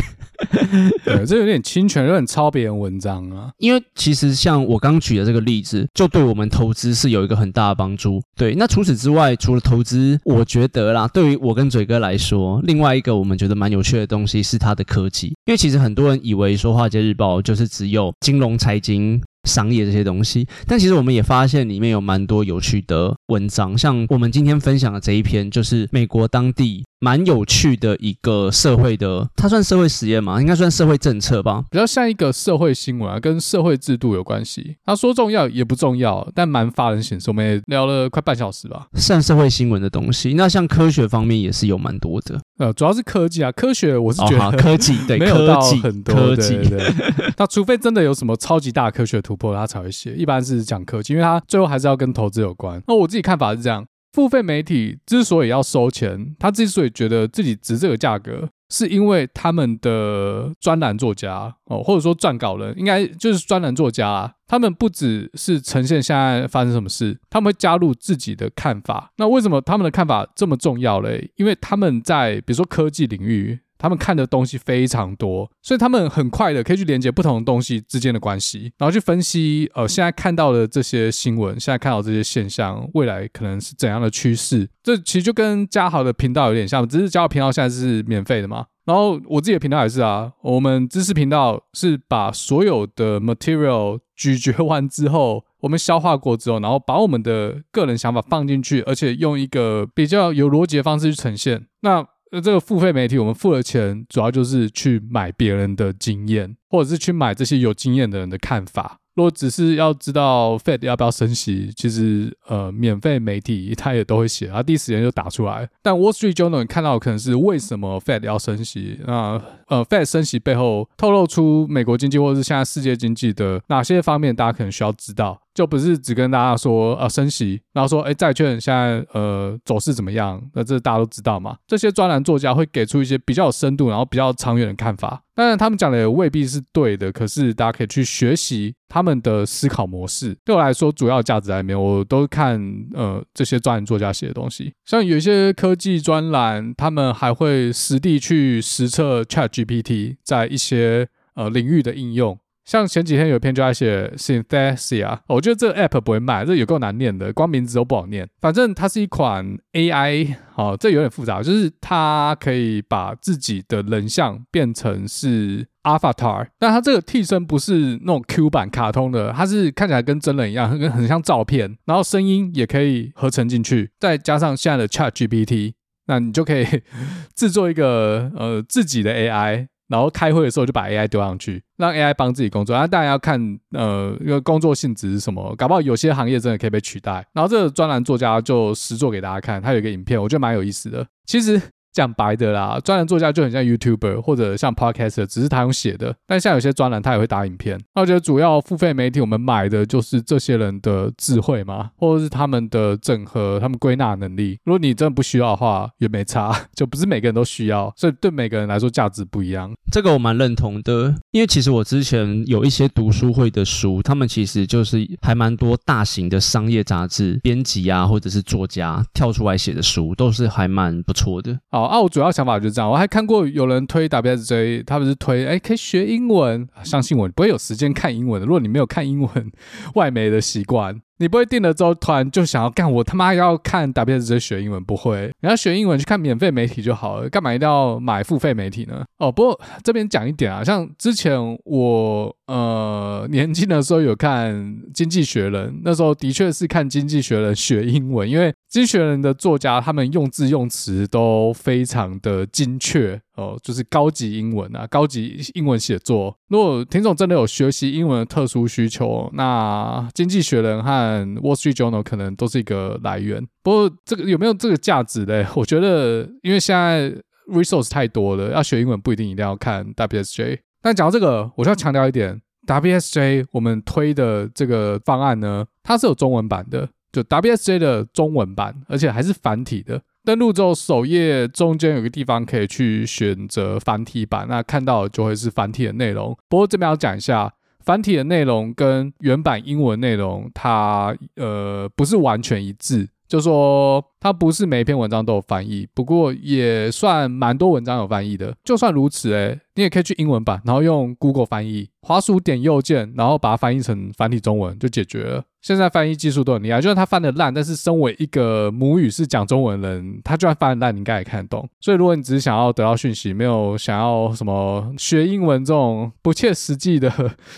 对，这有点侵权，有点抄别人文章啊。因为其实像我刚举的这个例子，就对我们投资是有一个很大的帮助。对，那除此之外，除了投资，我觉得啦，对于我跟嘴哥来说，另外一个我们觉得蛮有趣的东西是它的科技。因为其实很多人以为说《华尔街日报》就是只有金融、财经、商业这些东西，但其实我们也发现里面有蛮多有趣的文章，像我们今天分享的这一篇，就是美国当地。蛮有趣的一个社会的，它算社会实验吗？应该算社会政策吧，比较像一个社会新闻啊，跟社会制度有关系。他说重要也不重要，但蛮发人省思。我们也聊了快半小时吧，算社会新闻的东西。那像科学方面也是有蛮多的，呃，主要是科技啊，科学我是觉得、哦、科技 对没有到很多科技，对，那除非真的有什么超级大科学突破，他才会写。一般是讲科技，因为它最后还是要跟投资有关。那我自己看法是这样。付费媒体之所以要收钱，他之所以觉得自己值这个价格，是因为他们的专栏作家哦，或者说撰稿人，应该就是专栏作家。他们不只是呈现现在发生什么事，他们会加入自己的看法。那为什么他们的看法这么重要嘞？因为他们在比如说科技领域。他们看的东西非常多，所以他们很快的可以去连接不同的东西之间的关系，然后去分析呃现在看到的这些新闻，现在看到这些现象，未来可能是怎样的趋势。这其实就跟嘉豪的频道有点像，只是嘉豪频道现在是免费的嘛。然后我自己的频道也是啊，我们知识频道是把所有的 material 咀嚼完之后，我们消化过之后，然后把我们的个人想法放进去，而且用一个比较有逻辑的方式去呈现。那那这个付费媒体，我们付了钱，主要就是去买别人的经验，或者是去买这些有经验的人的看法。如果只是要知道 Fed 要不要升息，其实呃，免费媒体他也都会写，他第一时间就打出来。但 Wall Street Journal 看到可能是为什么 Fed 要升息？那呃，Fed 升息背后透露出美国经济或者是现在世界经济的哪些方面，大家可能需要知道。就不是只跟大家说呃升息，然后说哎债券现在呃走势怎么样？那这大家都知道嘛。这些专栏作家会给出一些比较有深度，然后比较长远的看法。当然他们讲的也未必是对的，可是大家可以去学习他们的思考模式。对我来说，主要价值在里面，我都看呃这些专栏作家写的东西。像有一些科技专栏，他们还会实地去实测 ChatGPT 在一些呃领域的应用。像前几天有一篇就在写 Synthesia，我觉得这个 app 不会卖，这有够难念的，光名字都不好念。反正它是一款 AI，哦，这有点复杂，就是它可以把自己的人像变成是 Avatar，但它这个替身不是那种 Q 版卡通的，它是看起来跟真人一样，很很像照片，然后声音也可以合成进去，再加上现在的 ChatGPT，那你就可以 制作一个呃自己的 AI。然后开会的时候就把 AI 丢上去，让 AI 帮自己工作。那当然要看呃，一个工作性质是什么，搞不好有些行业真的可以被取代。然后这个专栏作家就实做给大家看，他有一个影片，我觉得蛮有意思的。其实。讲白的啦，专栏作家就很像 YouTuber 或者像 Podcaster，只是他用写的。但像有些专栏，他也会打影片。那我觉得主要付费媒体，我们买的就是这些人的智慧嘛，或者是他们的整合、他们归纳能力。如果你真的不需要的话，也没差，就不是每个人都需要，所以对每个人来说价值不一样。这个我蛮认同的，因为其实我之前有一些读书会的书，他们其实就是还蛮多大型的商业杂志编辑啊，或者是作家跳出来写的书，都是还蛮不错的。好。啊，我主要想法就是这样。我还看过有人推 WSJ，他不是推哎，可以学英文。相信我，你不会有时间看英文的。如果你没有看英文外媒的习惯。你不会订了之后突然就想要干，我他妈要看 W S 学英文，不会，你要学英文去看免费媒体就好了，干嘛一定要买付费媒体呢？哦，不过这边讲一点啊，像之前我呃年轻的时候有看《经济学人》，那时候的确是看《经济学人》学英文，因为《经济学人》的作家他们用字用词都非常的精确。哦，就是高级英文啊，高级英文写作。如果听众真的有学习英文的特殊需求，那《经济学人》和《Wall Street Journal》可能都是一个来源。不过，这个有没有这个价值嘞？我觉得，因为现在 resource 太多了，要学英文不一定一定要看 WSJ。但讲到这个，我就要强调一点，WSJ 我们推的这个方案呢，它是有中文版的，就 WSJ 的中文版，而且还是繁体的。登录之后，首页中间有个地方可以去选择繁体版，那看到就会是繁体的内容。不过这边要讲一下，繁体的内容跟原版英文内容，它呃不是完全一致。就说它不是每一篇文章都有翻译，不过也算蛮多文章有翻译的。就算如此，诶，你也可以去英文版，然后用 Google 翻译，滑鼠点右键，然后把它翻译成繁体中文就解决了。现在翻译技术都很厉害，就算他翻得烂，但是身为一个母语是讲中文的人，他就算翻得烂，你应该也看得懂。所以如果你只是想要得到讯息，没有想要什么学英文这种不切实际的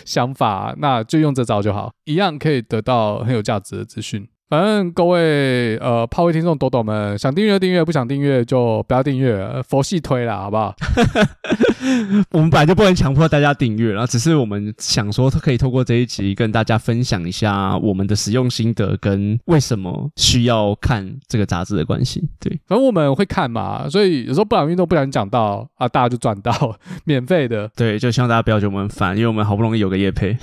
想法，那就用这招就好，一样可以得到很有价值的资讯。反正各位呃，炮位听众、抖抖们，想订阅订阅，不想订阅就不要订阅，佛系推啦，好不好？我们本来就不能强迫大家订阅，然后只是我们想说，可以透过这一集跟大家分享一下我们的使用心得跟为什么需要看这个杂志的关系。对，反正我们会看嘛，所以有时候不想运动，不想讲到啊，大家就赚到免费的。对，就希望大家不要觉得我们烦，因为我们好不容易有个业配。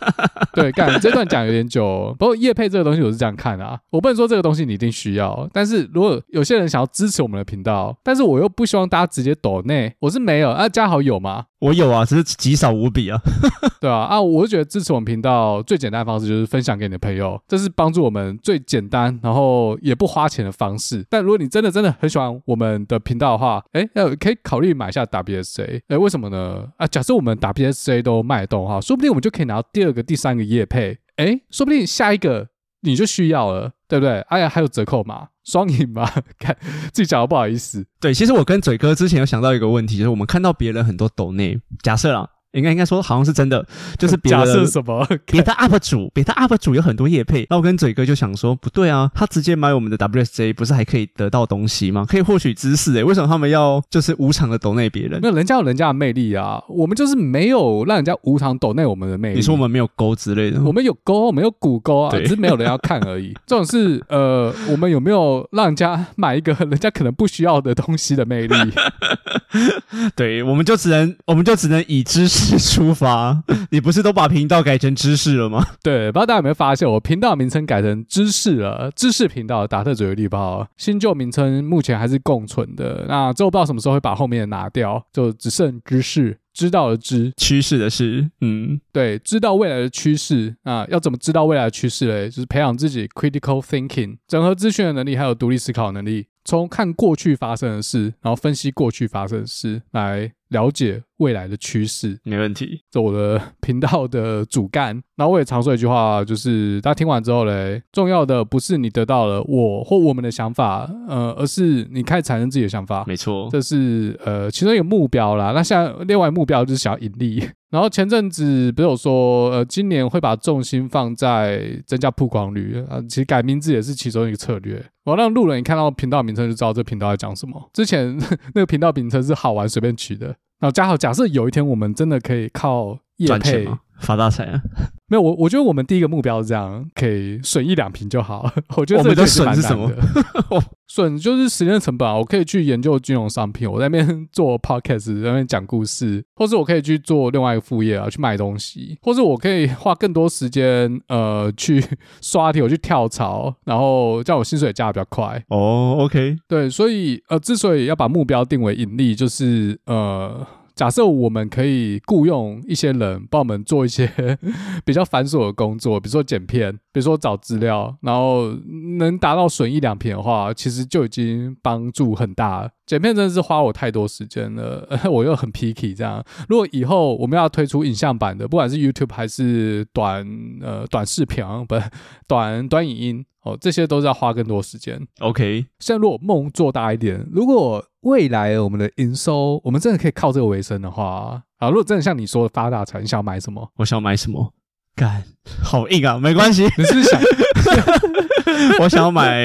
对，干这段讲有点久，不过夜配这个东西我是这样看。啊，我不能说这个东西你一定需要，但是如果有些人想要支持我们的频道，但是我又不希望大家直接抖内，我是没有啊，加好友吗？我有啊，只是极少无比啊，对啊，啊，我就觉得支持我们频道最简单的方式就是分享给你的朋友，这是帮助我们最简单，然后也不花钱的方式。但如果你真的真的很喜欢我们的频道的话，哎，要可以考虑买一下 WSJ，哎，为什么呢？啊，假设我们 WSJ 都卖得动的话，说不定我们就可以拿到第二个、第三个业配，哎，说不定下一个。你就需要了，对不对？哎呀，还有折扣码，双赢嘛？看自己讲的不好意思。对，其实我跟嘴哥之前有想到一个问题，就是我们看到别人很多抖内，假设啦，应该应该说好像是真的，就是别的 假设什么？别的 UP 主，别的 UP 主有很多业配。那我跟嘴哥就想说，不对啊，他直接买我们的 WSJ，不是还可以得到东西吗？可以获取知识诶、欸，为什么他们要就是无偿的抖内别人？那人家有人家的魅力啊，我们就是没有让人家无偿抖内我们的魅力。你说我们没有勾之类的？我们有勾，我们有骨勾啊，只是没有人要看而已。这种是呃，我们有没有让人家买一个人家可能不需要的东西的魅力？对，我们就只能，我们就只能以知识出发。你不是都把频道改成知识了吗？对，不知道大家有没有发现，我频道名称改成知识了，知识频道达特嘴力包，新旧名称目前还是共存的。那之后不知道什么时候会把后面的拿掉，就只剩知识。知道的知，趋势的是，嗯，对，知道未来的趋势啊，要怎么知道未来的趋势嘞？就是培养自己 critical thinking，整合资讯的能力，还有独立思考能力。从看过去发生的事，然后分析过去发生的事，来了解未来的趋势。没问题，这我的频道的主干。然后我也常说一句话，就是大家听完之后嘞，重要的不是你得到了我或我们的想法，呃，而是你开始产生自己的想法。没错，这是呃其中一个目标啦。那像另外目标就是想要盈利。然后前阵子不是有说，呃，今年会把重心放在增加曝光率啊，其实改名字也是其中一个策略。我要让路人一看到频道名称就知道这频道在讲什么。之前那个频道名称是好玩随便取的。然后加好，假设有一天我们真的可以靠业配发大财啊！没有我，我觉得我们第一个目标是这样，可以损一两瓶就好。我觉得这个损是什么？损就是时间成本啊！我可以去研究金融商品，我在那边做 podcast，在那边讲故事，或是我可以去做另外一个副业啊，去卖东西，或是我可以花更多时间呃去刷题，我去跳槽，然后这样我薪水也加的比较快。哦，OK，对，所以呃，之所以要把目标定为盈利，就是呃。假设我们可以雇佣一些人帮我们做一些 比较繁琐的工作，比如说剪片，比如说找资料，然后能达到损一两瓶的话，其实就已经帮助很大了。剪片真的是花我太多时间了，我又很 picky 这样。如果以后我们要推出影像版的，不管是 YouTube 还是短呃短视频，不是短短影音。哦，这些都是要花更多时间。OK，像如果梦做大一点，如果未来我们的营收，我们真的可以靠这个为生的话，啊，如果真的像你说的发大财，你想要买什么？我想要买什么？干，好硬啊！没关系，你是不是想？我想要买，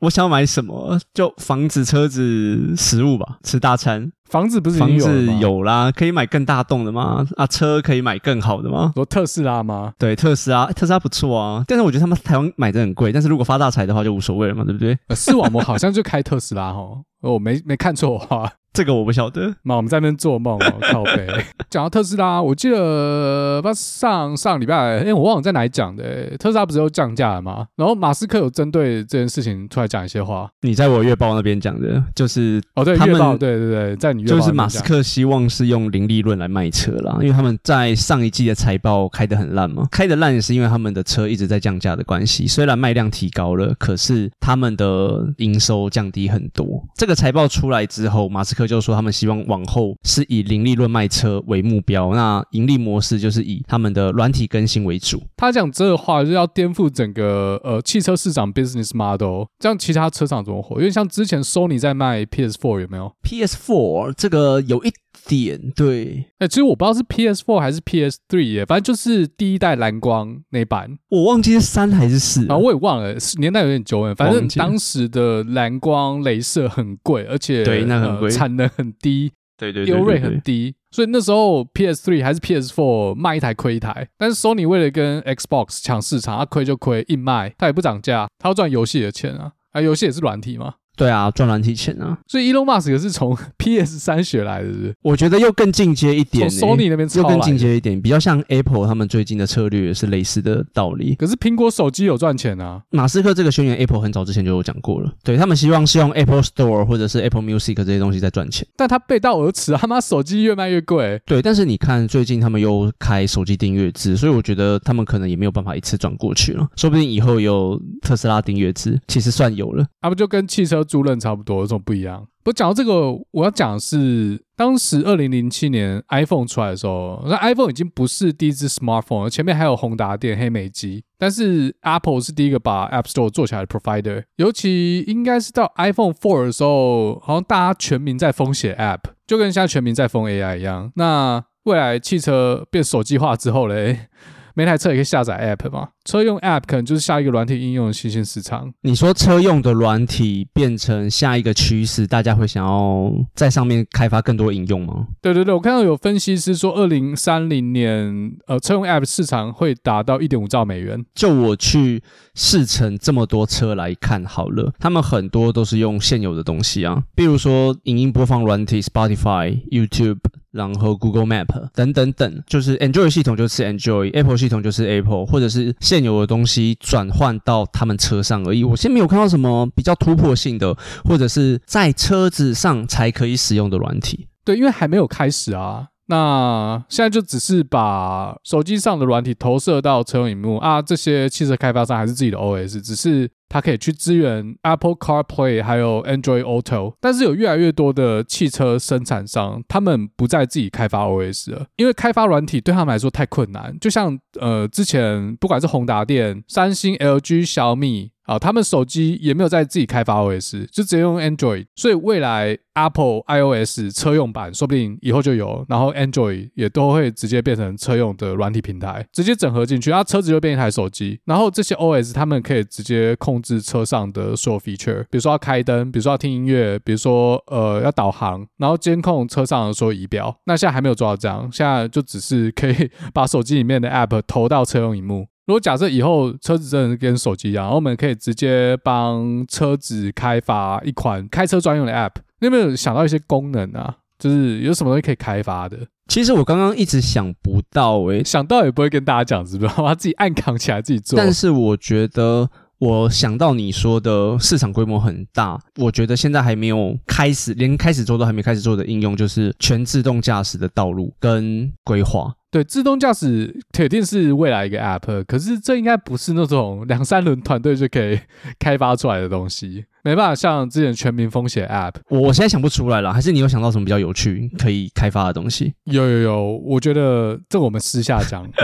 我想要买什么？就房子、车子、食物吧，吃大餐。房子不是房子有啦，可以买更大栋的吗？啊，车可以买更好的吗？说特斯拉吗？对，特斯拉，特斯拉不错啊。但是我觉得他们台湾买的很贵。但是如果发大财的话，就无所谓了嘛，对不对？视网膜好像就开特斯拉哈，我没没看错的话。这个我不晓得，那我们在那边做梦哦，靠北。讲到特斯拉，我记得不上上礼拜，哎、欸，我忘了在哪里讲的、欸。特斯拉不是又降价了吗？然后马斯克有针对这件事情出来讲一些话。你在我月报那边讲的，就是哦，对，他们月报，对对对，在你月报就是马斯克希望是用零利润来卖车啦，因为他们在上一季的财报开得很烂嘛，开得烂也是因为他们的车一直在降价的关系。虽然卖量提高了，可是他们的营收降低很多。这个财报出来之后，马斯克就说他们希望。往后是以零利润卖车为目标，那盈利模式就是以他们的软体更新为主。他讲这个话就是要颠覆整个呃汽车市场 business model，这样其他车厂怎么活？因为像之前 Sony 在卖 PS4 有没有？PS4 这个有一点对，哎、欸，其实我不知道是 PS4 还是 PS3 耶，反正就是第一代蓝光那版，我忘记是三还是四，啊，我也忘了，年代有点久远。反正当时的蓝光镭射很贵，而且对，那很贵，产能很低。对对对，优瑞很低，所以那时候 PS3 还是 PS4 卖一台亏一台。但是 Sony 为了跟 Xbox 抢市场，他亏就亏，硬卖，他也不涨价，他要赚游戏的钱啊，啊，游戏也是软体嘛。对啊，赚软体钱啊！所以 Elon Musk 也是从 PS 三学来的是不是？我觉得又更进阶一点、欸，从 Sony 那边又更进阶一点，比较像 Apple 他们最近的策略是类似的道理。可是苹果手机有赚钱啊！马斯克这个宣言，Apple 很早之前就有讲过了。对，他们希望是用 Apple Store 或者是 Apple Music 这些东西在赚钱，但他背道而驰啊！他妈手机越卖越贵。对，但是你看最近他们又开手机订阅制，所以我觉得他们可能也没有办法一次转过去了。说不定以后有特斯拉订阅制，其实算有了，他们就跟汽车租赁差不多。有什么不一样？不讲到这个，我要讲的是当时二零零七年 iPhone 出来的时候，那 iPhone 已经不是第一支 smartphone，前面还有宏达电、黑莓机，但是 Apple 是第一个把 App Store 做起来的 provider。尤其应该是到 iPhone Four 的时候，好像大家全民在疯写 App，就跟现在全民在疯 AI 一样。那未来汽车变手机化之后嘞，每台车也可以下载 App 嘛？车用 App 可能就是下一个软体应用的新兴市场。你说车用的软体变成下一个趋势，大家会想要在上面开发更多应用吗？对对对，我看到有分析师说，二零三零年，呃，车用 App 市场会达到一点五兆美元。就我去试乘这么多车来看好了，他们很多都是用现有的东西啊，比如说影音播放软体 Spotify、YouTube。然后 Google Map 等等等，就是 Android 系统就是 Android，Apple 系统就是 Apple，或者是现有的东西转换到他们车上而已。我现在没有看到什么比较突破性的，或者是在车子上才可以使用的软体。对，因为还没有开始啊。那现在就只是把手机上的软体投射到车用萤幕啊，这些汽车开发商还是自己的 OS，只是。它可以去支援 Apple CarPlay，还有 Android Auto，但是有越来越多的汽车生产商，他们不再自己开发 OS 了，因为开发软体对他们来说太困难。就像呃，之前不管是宏达电、三星、LG、小米。啊，他们手机也没有在自己开发 OS，就直接用 Android。所以未来 Apple iOS 车用版说不定以后就有，然后 Android 也都会直接变成车用的软体平台，直接整合进去，然后车子就变一台手机。然后这些 OS 他们可以直接控制车上的所有 feature，比如说要开灯，比如说要听音乐，比如说呃要导航，然后监控车上的所有仪表。那现在还没有做到这样，现在就只是可以 把手机里面的 App 投到车用萤幕。如果假设以后车子真的跟手机一样，然后我们可以直接帮车子开发一款开车专用的 App，你有没有想到一些功能啊？就是有什么东西可以开发的？其实我刚刚一直想不到、欸，诶，想到也不会跟大家讲，是不是？把 自己暗扛起来自己做。但是我觉得，我想到你说的市场规模很大，我觉得现在还没有开始，连开始做都还没开始做的应用，就是全自动驾驶的道路跟规划。对，自动驾驶铁定是未来一个 App，可是这应该不是那种两三轮团队就可以开发出来的东西，没办法像之前全民风险 App。我现在想不出来了，还是你有想到什么比较有趣可以开发的东西？有有有，我觉得这我们私下讲。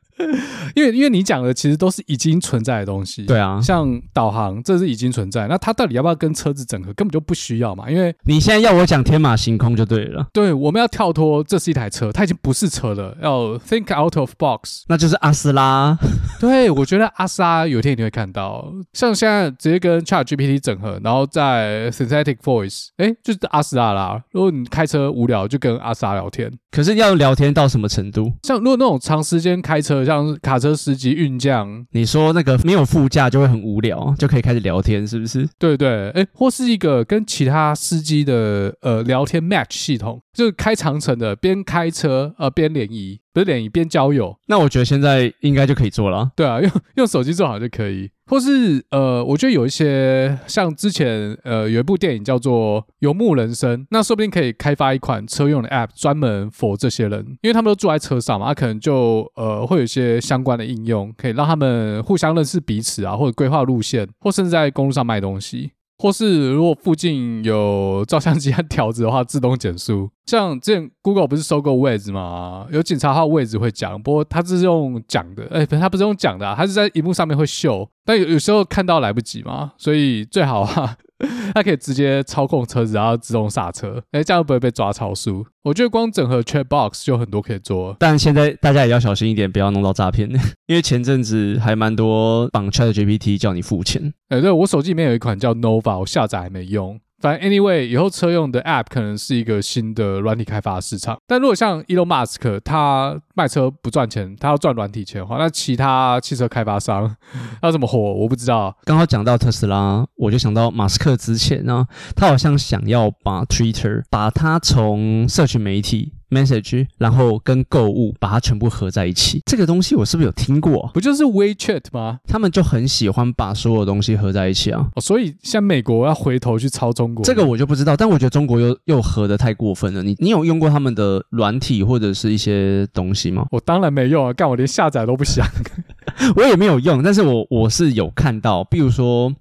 因为因为你讲的其实都是已经存在的东西，对啊，像导航这是已经存在，那它到底要不要跟车子整合，根本就不需要嘛。因为你现在要我讲天马行空就对了，对，我们要跳脱这是一台车，它已经不是车了，要 think out of box，那就是阿斯拉。对，我觉得阿斯拉有一天你会看到，像现在直接跟 Chat GPT 整合，然后在 Synthetic Voice，哎，就是阿斯拉啦。如果你开车无聊，就跟阿斯拉聊天。可是要聊天到什么程度？像如果那种长时间开车，像卡车司机、运将，你说那个没有副驾就会很无聊，就可以开始聊天，是不是？对对，哎，或是一个跟其他司机的呃聊天 match 系统，就是开长城的，边开车呃边联谊，不是联谊边交友。那我觉得现在应该就可以做了。对啊，用用手机做好就可以。或是呃，我觉得有一些像之前呃有一部电影叫做《游牧人生》，那说不定可以开发一款车用的 App，专门 for 这些人，因为他们都住在车上嘛，他可能就呃会有一些相关的应用，可以让他们互相认识彼此啊，或者规划路线，或甚至在公路上卖东西。或是如果附近有照相机和条子的话，自动减速。像之前 Google 不是收购 Waze 吗？有警察号 Waze 会讲，不过它是用讲的，哎，它不是用讲的啊，它是在荧幕上面会秀，但有有时候看到来不及嘛，所以最好啊。它可以直接操控车子，然后自动刹车，哎，这样不会被抓超速。我觉得光整合 Chat Box 就很多可以做，但现在大家也要小心一点，不要弄到诈骗。因为前阵子还蛮多绑 Chat GPT 叫你付钱。哎，对，我手机里面有一款叫 Nova，我下载还没用。反正 anyway，以后车用的 App 可能是一个新的软体开发市场。但如果像 Elon Musk 他卖车不赚钱，他要赚软体钱的话，那其他汽车开发商要怎么活？我不知道。刚好讲到特斯拉，我就想到马斯克之前呢，他好像想要把 Twitter 把它从社群媒体。message，然后跟购物把它全部合在一起，这个东西我是不是有听过？不就是 WeChat 吗？他们就很喜欢把所有东西合在一起啊。哦，所以像美国要回头去抄中国，这个我就不知道。但我觉得中国又又合的太过分了。你你有用过他们的软体或者是一些东西吗？我当然没用啊，干我连下载都不想。我也没有用，但是我我是有看到，比如说，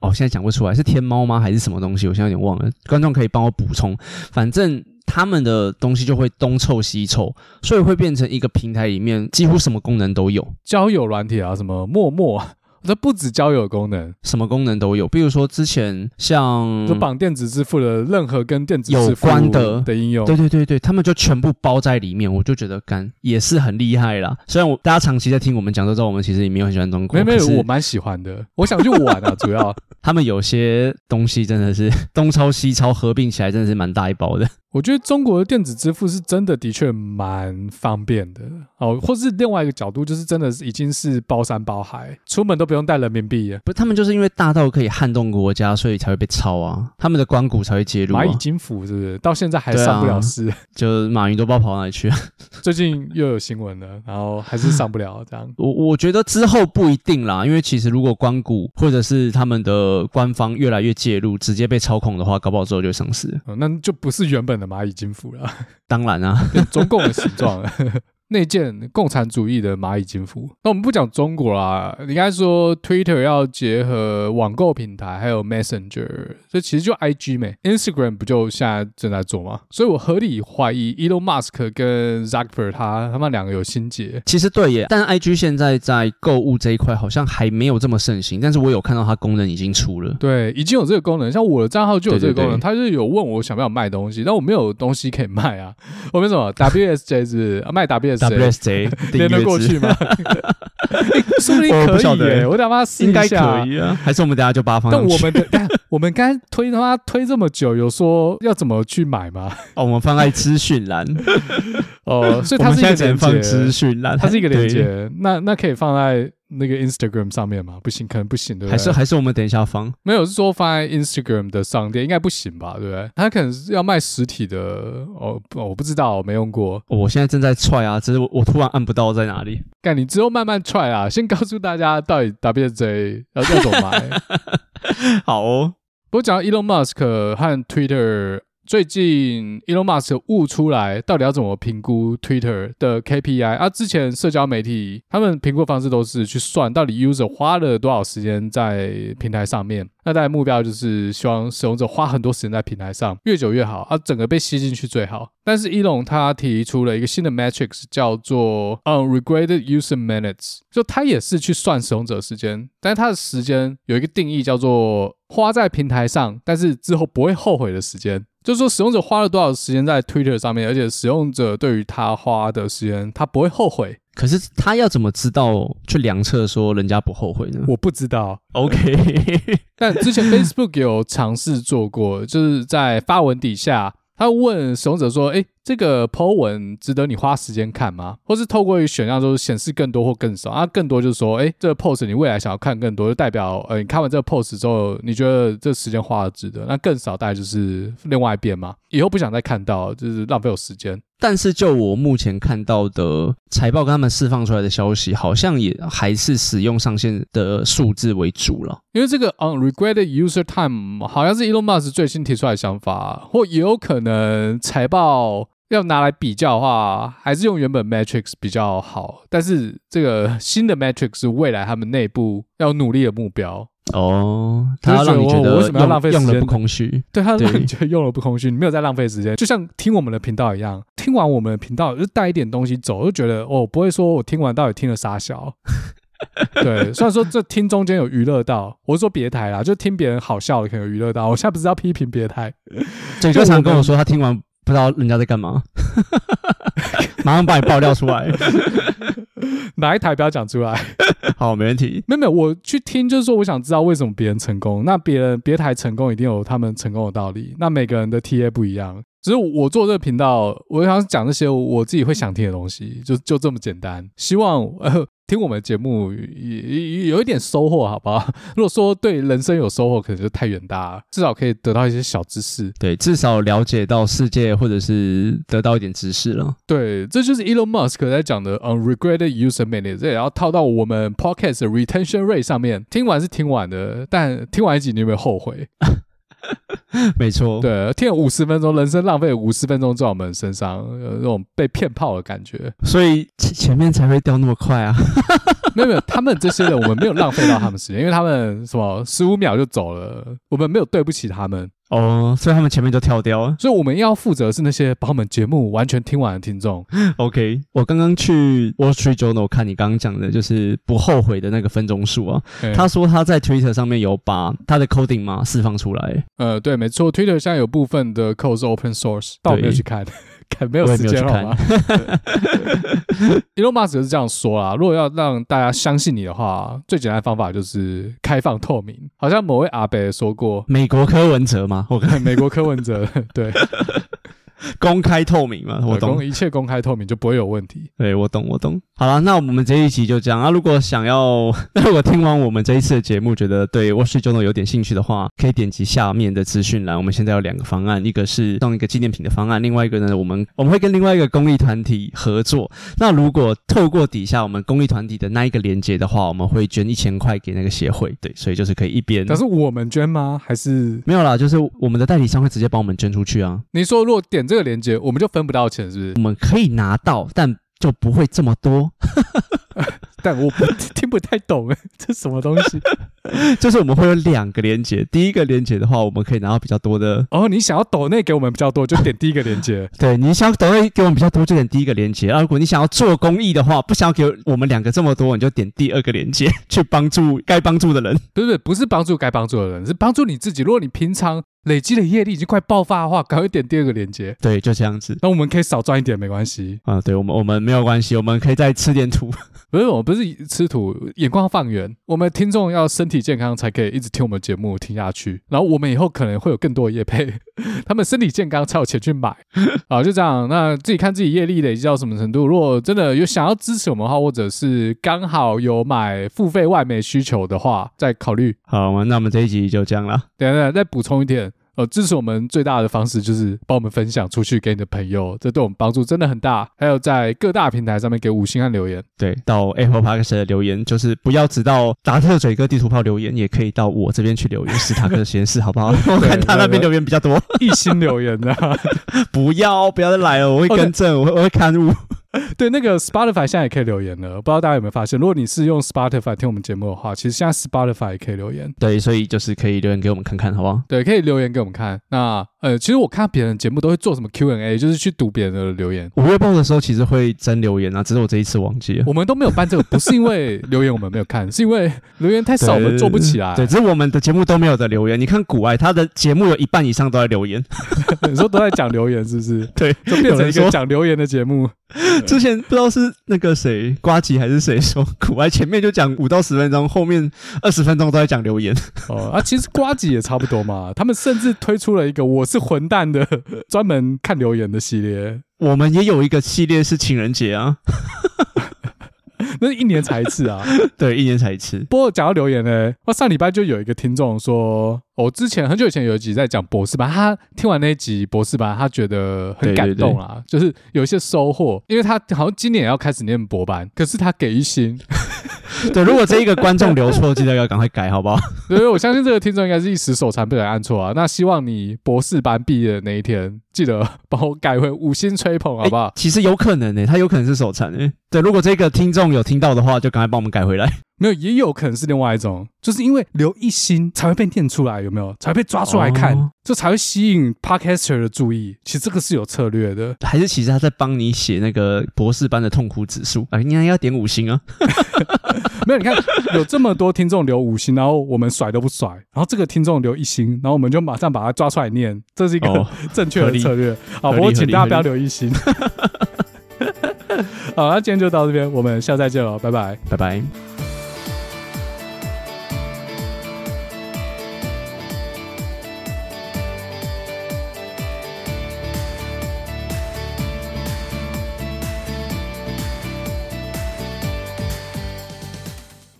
哦，现在讲不出来是天猫吗？还是什么东西？我现在有点忘了，观众可以帮我补充。反正。他们的东西就会东凑西凑，所以会变成一个平台里面几乎什么功能都有。交友软体啊，什么陌陌，这不止交友功能，什么功能都有。比如说之前像就绑电子支付的任何跟电子支付有关的的应用，对对对对，他们就全部包在里面，我就觉得干也是很厉害啦。虽然我大家长期在听我们讲，都知道我们其实也没有很喜欢中国，没有没有，我蛮喜欢的，我想去玩啊，主要 他们有些东西真的是东抄西抄合并起来，真的是蛮大一包的。我觉得中国的电子支付是真的的确蛮方便的哦，或是另外一个角度，就是真的是已经是包山包海，出门都不用带人民币了。不，他们就是因为大到可以撼动国家，所以才会被抄啊，他们的官股才会介入、啊。蚂蚁金服是不是？到现在还上不了市，啊、就马云都不知道跑哪里去了。最近又有新闻了，然后还是上不了这样。我我觉得之后不一定啦，因为其实如果官股或者是他们的官方越来越介入，直接被操控的话，搞不好之后就会上市。嗯，那就不是原本的蚂蚁金服了。当然啊，中共的形状。内建共产主义的蚂蚁金服。那我们不讲中国啦，应该说 Twitter 要结合网购平台，还有 Messenger，这其实就 IG 没，Instagram 不就现在正在做吗？所以我合理怀疑 Elon Musk 跟 Zuckerberg 他他们两个有心结。其实对耶，但 IG 现在在购物这一块好像还没有这么盛行，但是我有看到它功能已经出了。对，已经有这个功能，像我的账号就有这个功能，对对对，他就是有问我想不想卖东西，但我没有东西可以卖啊。我没什么 WSJ 是卖 WS。WSJ 连得过去吗？说不定可以耶！我他妈试一下，应该可以啊。还是我们等下就把它放？但我们的，我们刚才推他妈推这么久，有说要怎么去买吗？哦，我们放在资讯栏。哦，所以它是一个连接。资讯栏，它是一个连接。那那可以放在。那个 Instagram 上面吗，不行，可能不行，对不对？还是还是我们等一下放？没有，是说放在 Instagram 的商店，应该不行吧？对不对？他可能是要卖实体的哦，我不知道，我没用过。我现在正在 try 啊，只是我，我突然按不到在哪里。干，你之后慢慢 try 啊，先告诉大家到底 WSJ 要要怎么买。好哦，不过讲到 Elon Musk 和 Twitter。最近，Elon Musk 悟出来，到底要怎么评估 Twitter 的 KPI？啊，之前社交媒体他们评估方式都是去算到底 user 花了多少时间在平台上面。那大家目标就是希望使用者花很多时间在平台上，越久越好，啊，整个被吸进去最好。但是 Elon 他提出了一个新的 metrics，叫做 unregretted user minutes，就他也是去算使用者时间，但是他的时间有一个定义，叫做花在平台上，但是之后不会后悔的时间。就是说，使用者花了多少时间在 Twitter 上面，而且使用者对于他花的时间，他不会后悔。可是他要怎么知道去量测说人家不后悔呢？我不知道。OK，但之前 Facebook 有尝试做过，就是在发文底下，他问使用者说：“诶。”这个 po 文值得你花时间看吗？或是透过一个选项，就是显示更多或更少啊？更多就是说，哎，这个 post 你未来想要看更多，就代表呃，你看完这个 post 之后，你觉得这时间花的值得。那更少大概就是另外一边嘛，以后不想再看到，就是浪费我时间。但是就我目前看到的财报跟他们释放出来的消息，好像也还是使用上限的数字为主了。因为这个 unregretted user time 好像是 Elon Musk 最新提出来的想法，或也有可能财报。要拿来比较的话，还是用原本 Matrix 比较好。但是这个新的 Matrix 是未来他们内部要努力的目标哦。他要让你觉得为什么要浪费时间？用了不空虚。对，他让你觉得用了不空虚，你没有在浪费时间。就像听我们的频道一样，听完我们的频道就带一点东西走，就觉得哦，不会说我听完到底听了啥小。对，虽然说这听中间有娱乐到，我是说别台啦，就听别人好笑的可能有娱乐到。我现在不是要批评别台，就经常跟我说他听完。不知道人家在干嘛，马上把你爆料出来，哪一台不要讲出来？好，没问题。没有没有，我去听就是说，我想知道为什么别人成功，那别人别台成功一定有他们成功的道理。那每个人的 TA 不一样，只是我做这个频道，我想讲这些我自己会想听的东西，就就这么简单。希望呃。听我们节目也有一点收获，好不好？如果说对人生有收获，可能就太远大了。至少可以得到一些小知识，对，至少了解到世界，或者是得到一点知识了。对，这就是 Elon Musk 在讲的 unregretted user minutes，这也要套到我们 podcast retention rate 上面。听完是听完的，但听完一集你有没有后悔？没错，对，听了五十分钟，人生浪费五十分钟在我们身上，有那种被骗炮的感觉，所以前面才会掉那么快啊！没有没有，他们这些人，我们没有浪费到他们时间，因为他们什么十五秒就走了，我们没有对不起他们。哦，所以他们前面就跳掉了。所以我们要负责的是那些把我们节目完全听完的听众。OK，我刚刚去 Wall Street Journal 看你刚刚讲的，就是不后悔的那个分钟数啊。欸、他说他在 Twitter 上面有把他的 coding 嘛释放出来。呃，对，没错，Twitter 现在有部分的 code 是 open source，但我没有去看。没有时间好吗？Elon Musk 是这样说啦，如果要让大家相信你的话，最简单的方法就是开放透明。好像某位阿伯说过，美国柯文哲吗？我看美国柯文哲对。公开透明嘛，我懂，一切公开透明就不会有问题。对，我懂，我懂。好了，那我们这一集就这样啊。如果想要，那如果听完我们这一次的节目，觉得对 Wall Street Journal 有点兴趣的话，可以点击下面的资讯栏。我们现在有两个方案，一个是送一个纪念品的方案，另外一个呢，我们我们会跟另外一个公益团体合作。那如果透过底下我们公益团体的那一个连接的话，我们会捐一千块给那个协会。对，所以就是可以一边。但是我们捐吗？还是没有啦？就是我们的代理商会直接帮我们捐出去啊。你说如果点这个连接，我们就分不到钱，是不是？我们可以拿到，但就不会这么多。但我不听不太懂哎，这什么东西？就是我们会有两个连接，第一个连接的话，我们可以拿到比较多的。哦，你想要抖内给我们比较多，就点第一个连接。对，你想要抖内给我们比较多，就点第一个连接。啊，如果你想要做公益的话，不想要给我们两个这么多，你就点第二个连接，去帮助该帮助的人。不是不是，不是帮助该帮助的人，是帮助你自己。如果你平常累积的业力已经快爆发的话，赶快点第二个连接。对，就这样子。那我们可以少赚一点，没关系。啊，对我们我们没有关系，我们可以再吃点土。不是，我不是吃土，眼光放远。我们听众要身体健康，才可以一直听我们节目听下去。然后我们以后可能会有更多的业配，他们身体健康才有钱去买。啊，就这样。那自己看自己业力累积到什么程度。如果真的有想要支持我们的话，或者是刚好有买付费外媒需求的话，再考虑。好，那我们这一集就这样了。等等，再补充一点。呃，支持我们最大的方式就是帮我们分享出去给你的朋友，这对我们帮助真的很大。还有在各大平台上面给五星和留言，对，到 Apple Podcast 的留言，就是不要只到达特嘴哥地图炮留言，也可以到我这边去留言，史塔克的实验室，好不好？我看他那边留言比较多，一星留言的，不要不要再来了，我会更正，我会我会刊物。对，那个 Spotify 现在也可以留言了，不知道大家有没有发现？如果你是用 Spotify 听我们节目的话，其实现在 Spotify 也可以留言。对，所以就是可以留言给我们看看，好不好？对，可以留言给我们看。那呃，其实我看别人节目都会做什么 Q&A，就是去读别人的留言。五月报的时候其实会征留言啊，只是我这一次忘记了。我们都没有办这个，不是因为留言我们没有看，是因为留言太少，我们做不起来。对，只是我们的节目都没有的留言。你看古爱他的节目有一半以上都在留言，你说都在讲留言是不是？对，就变成一个讲留言的节目。之前不知道是那个谁瓜吉还是谁说，古爱前面就讲五到十分钟，后面二十分钟都在讲留言。哦啊，其实瓜吉也差不多嘛，他们甚至推出了一个“我是混蛋”的专门看留言的系列。我们也有一个系列是情人节啊，那是一年才一次啊。对，一年才一次。不过讲到留言呢，我上礼拜就有一个听众说。我之前很久以前有一集在讲博士班，他听完那一集博士班，他觉得很感动啊，就是有一些收获，因为他好像今年也要开始念博班，可是他给一星。对，如果这一个观众留错，记得要赶快改，好不好？对，我相信这个听众应该是一时手残，不小心按错啊。那希望你博士班毕业的那一天，记得帮我改回五星吹捧，好不好？欸，其实有可能呢，欸，他有可能是手残诶。对，如果这个听众有听到的话，就赶快帮我们改回来。没有，也有可能是另外一种，就是因为留一心才会被念出来，有没有？才会被抓出来看，这、哦、才会吸引 Podcaster 的注意。其实这个是有策略的，还是其实他在帮你写那个博士班的痛苦指数啊？你应该要点五星啊！没有，你看有这么多听众留五星，然后我们甩都不甩，然后这个听众留一星，然后我们就马上把他抓出来念，这是一个、哦、正确的策略。好，不过请大家不要留一星。好，那今天就到这边，我们下次再见喽，拜拜，拜拜。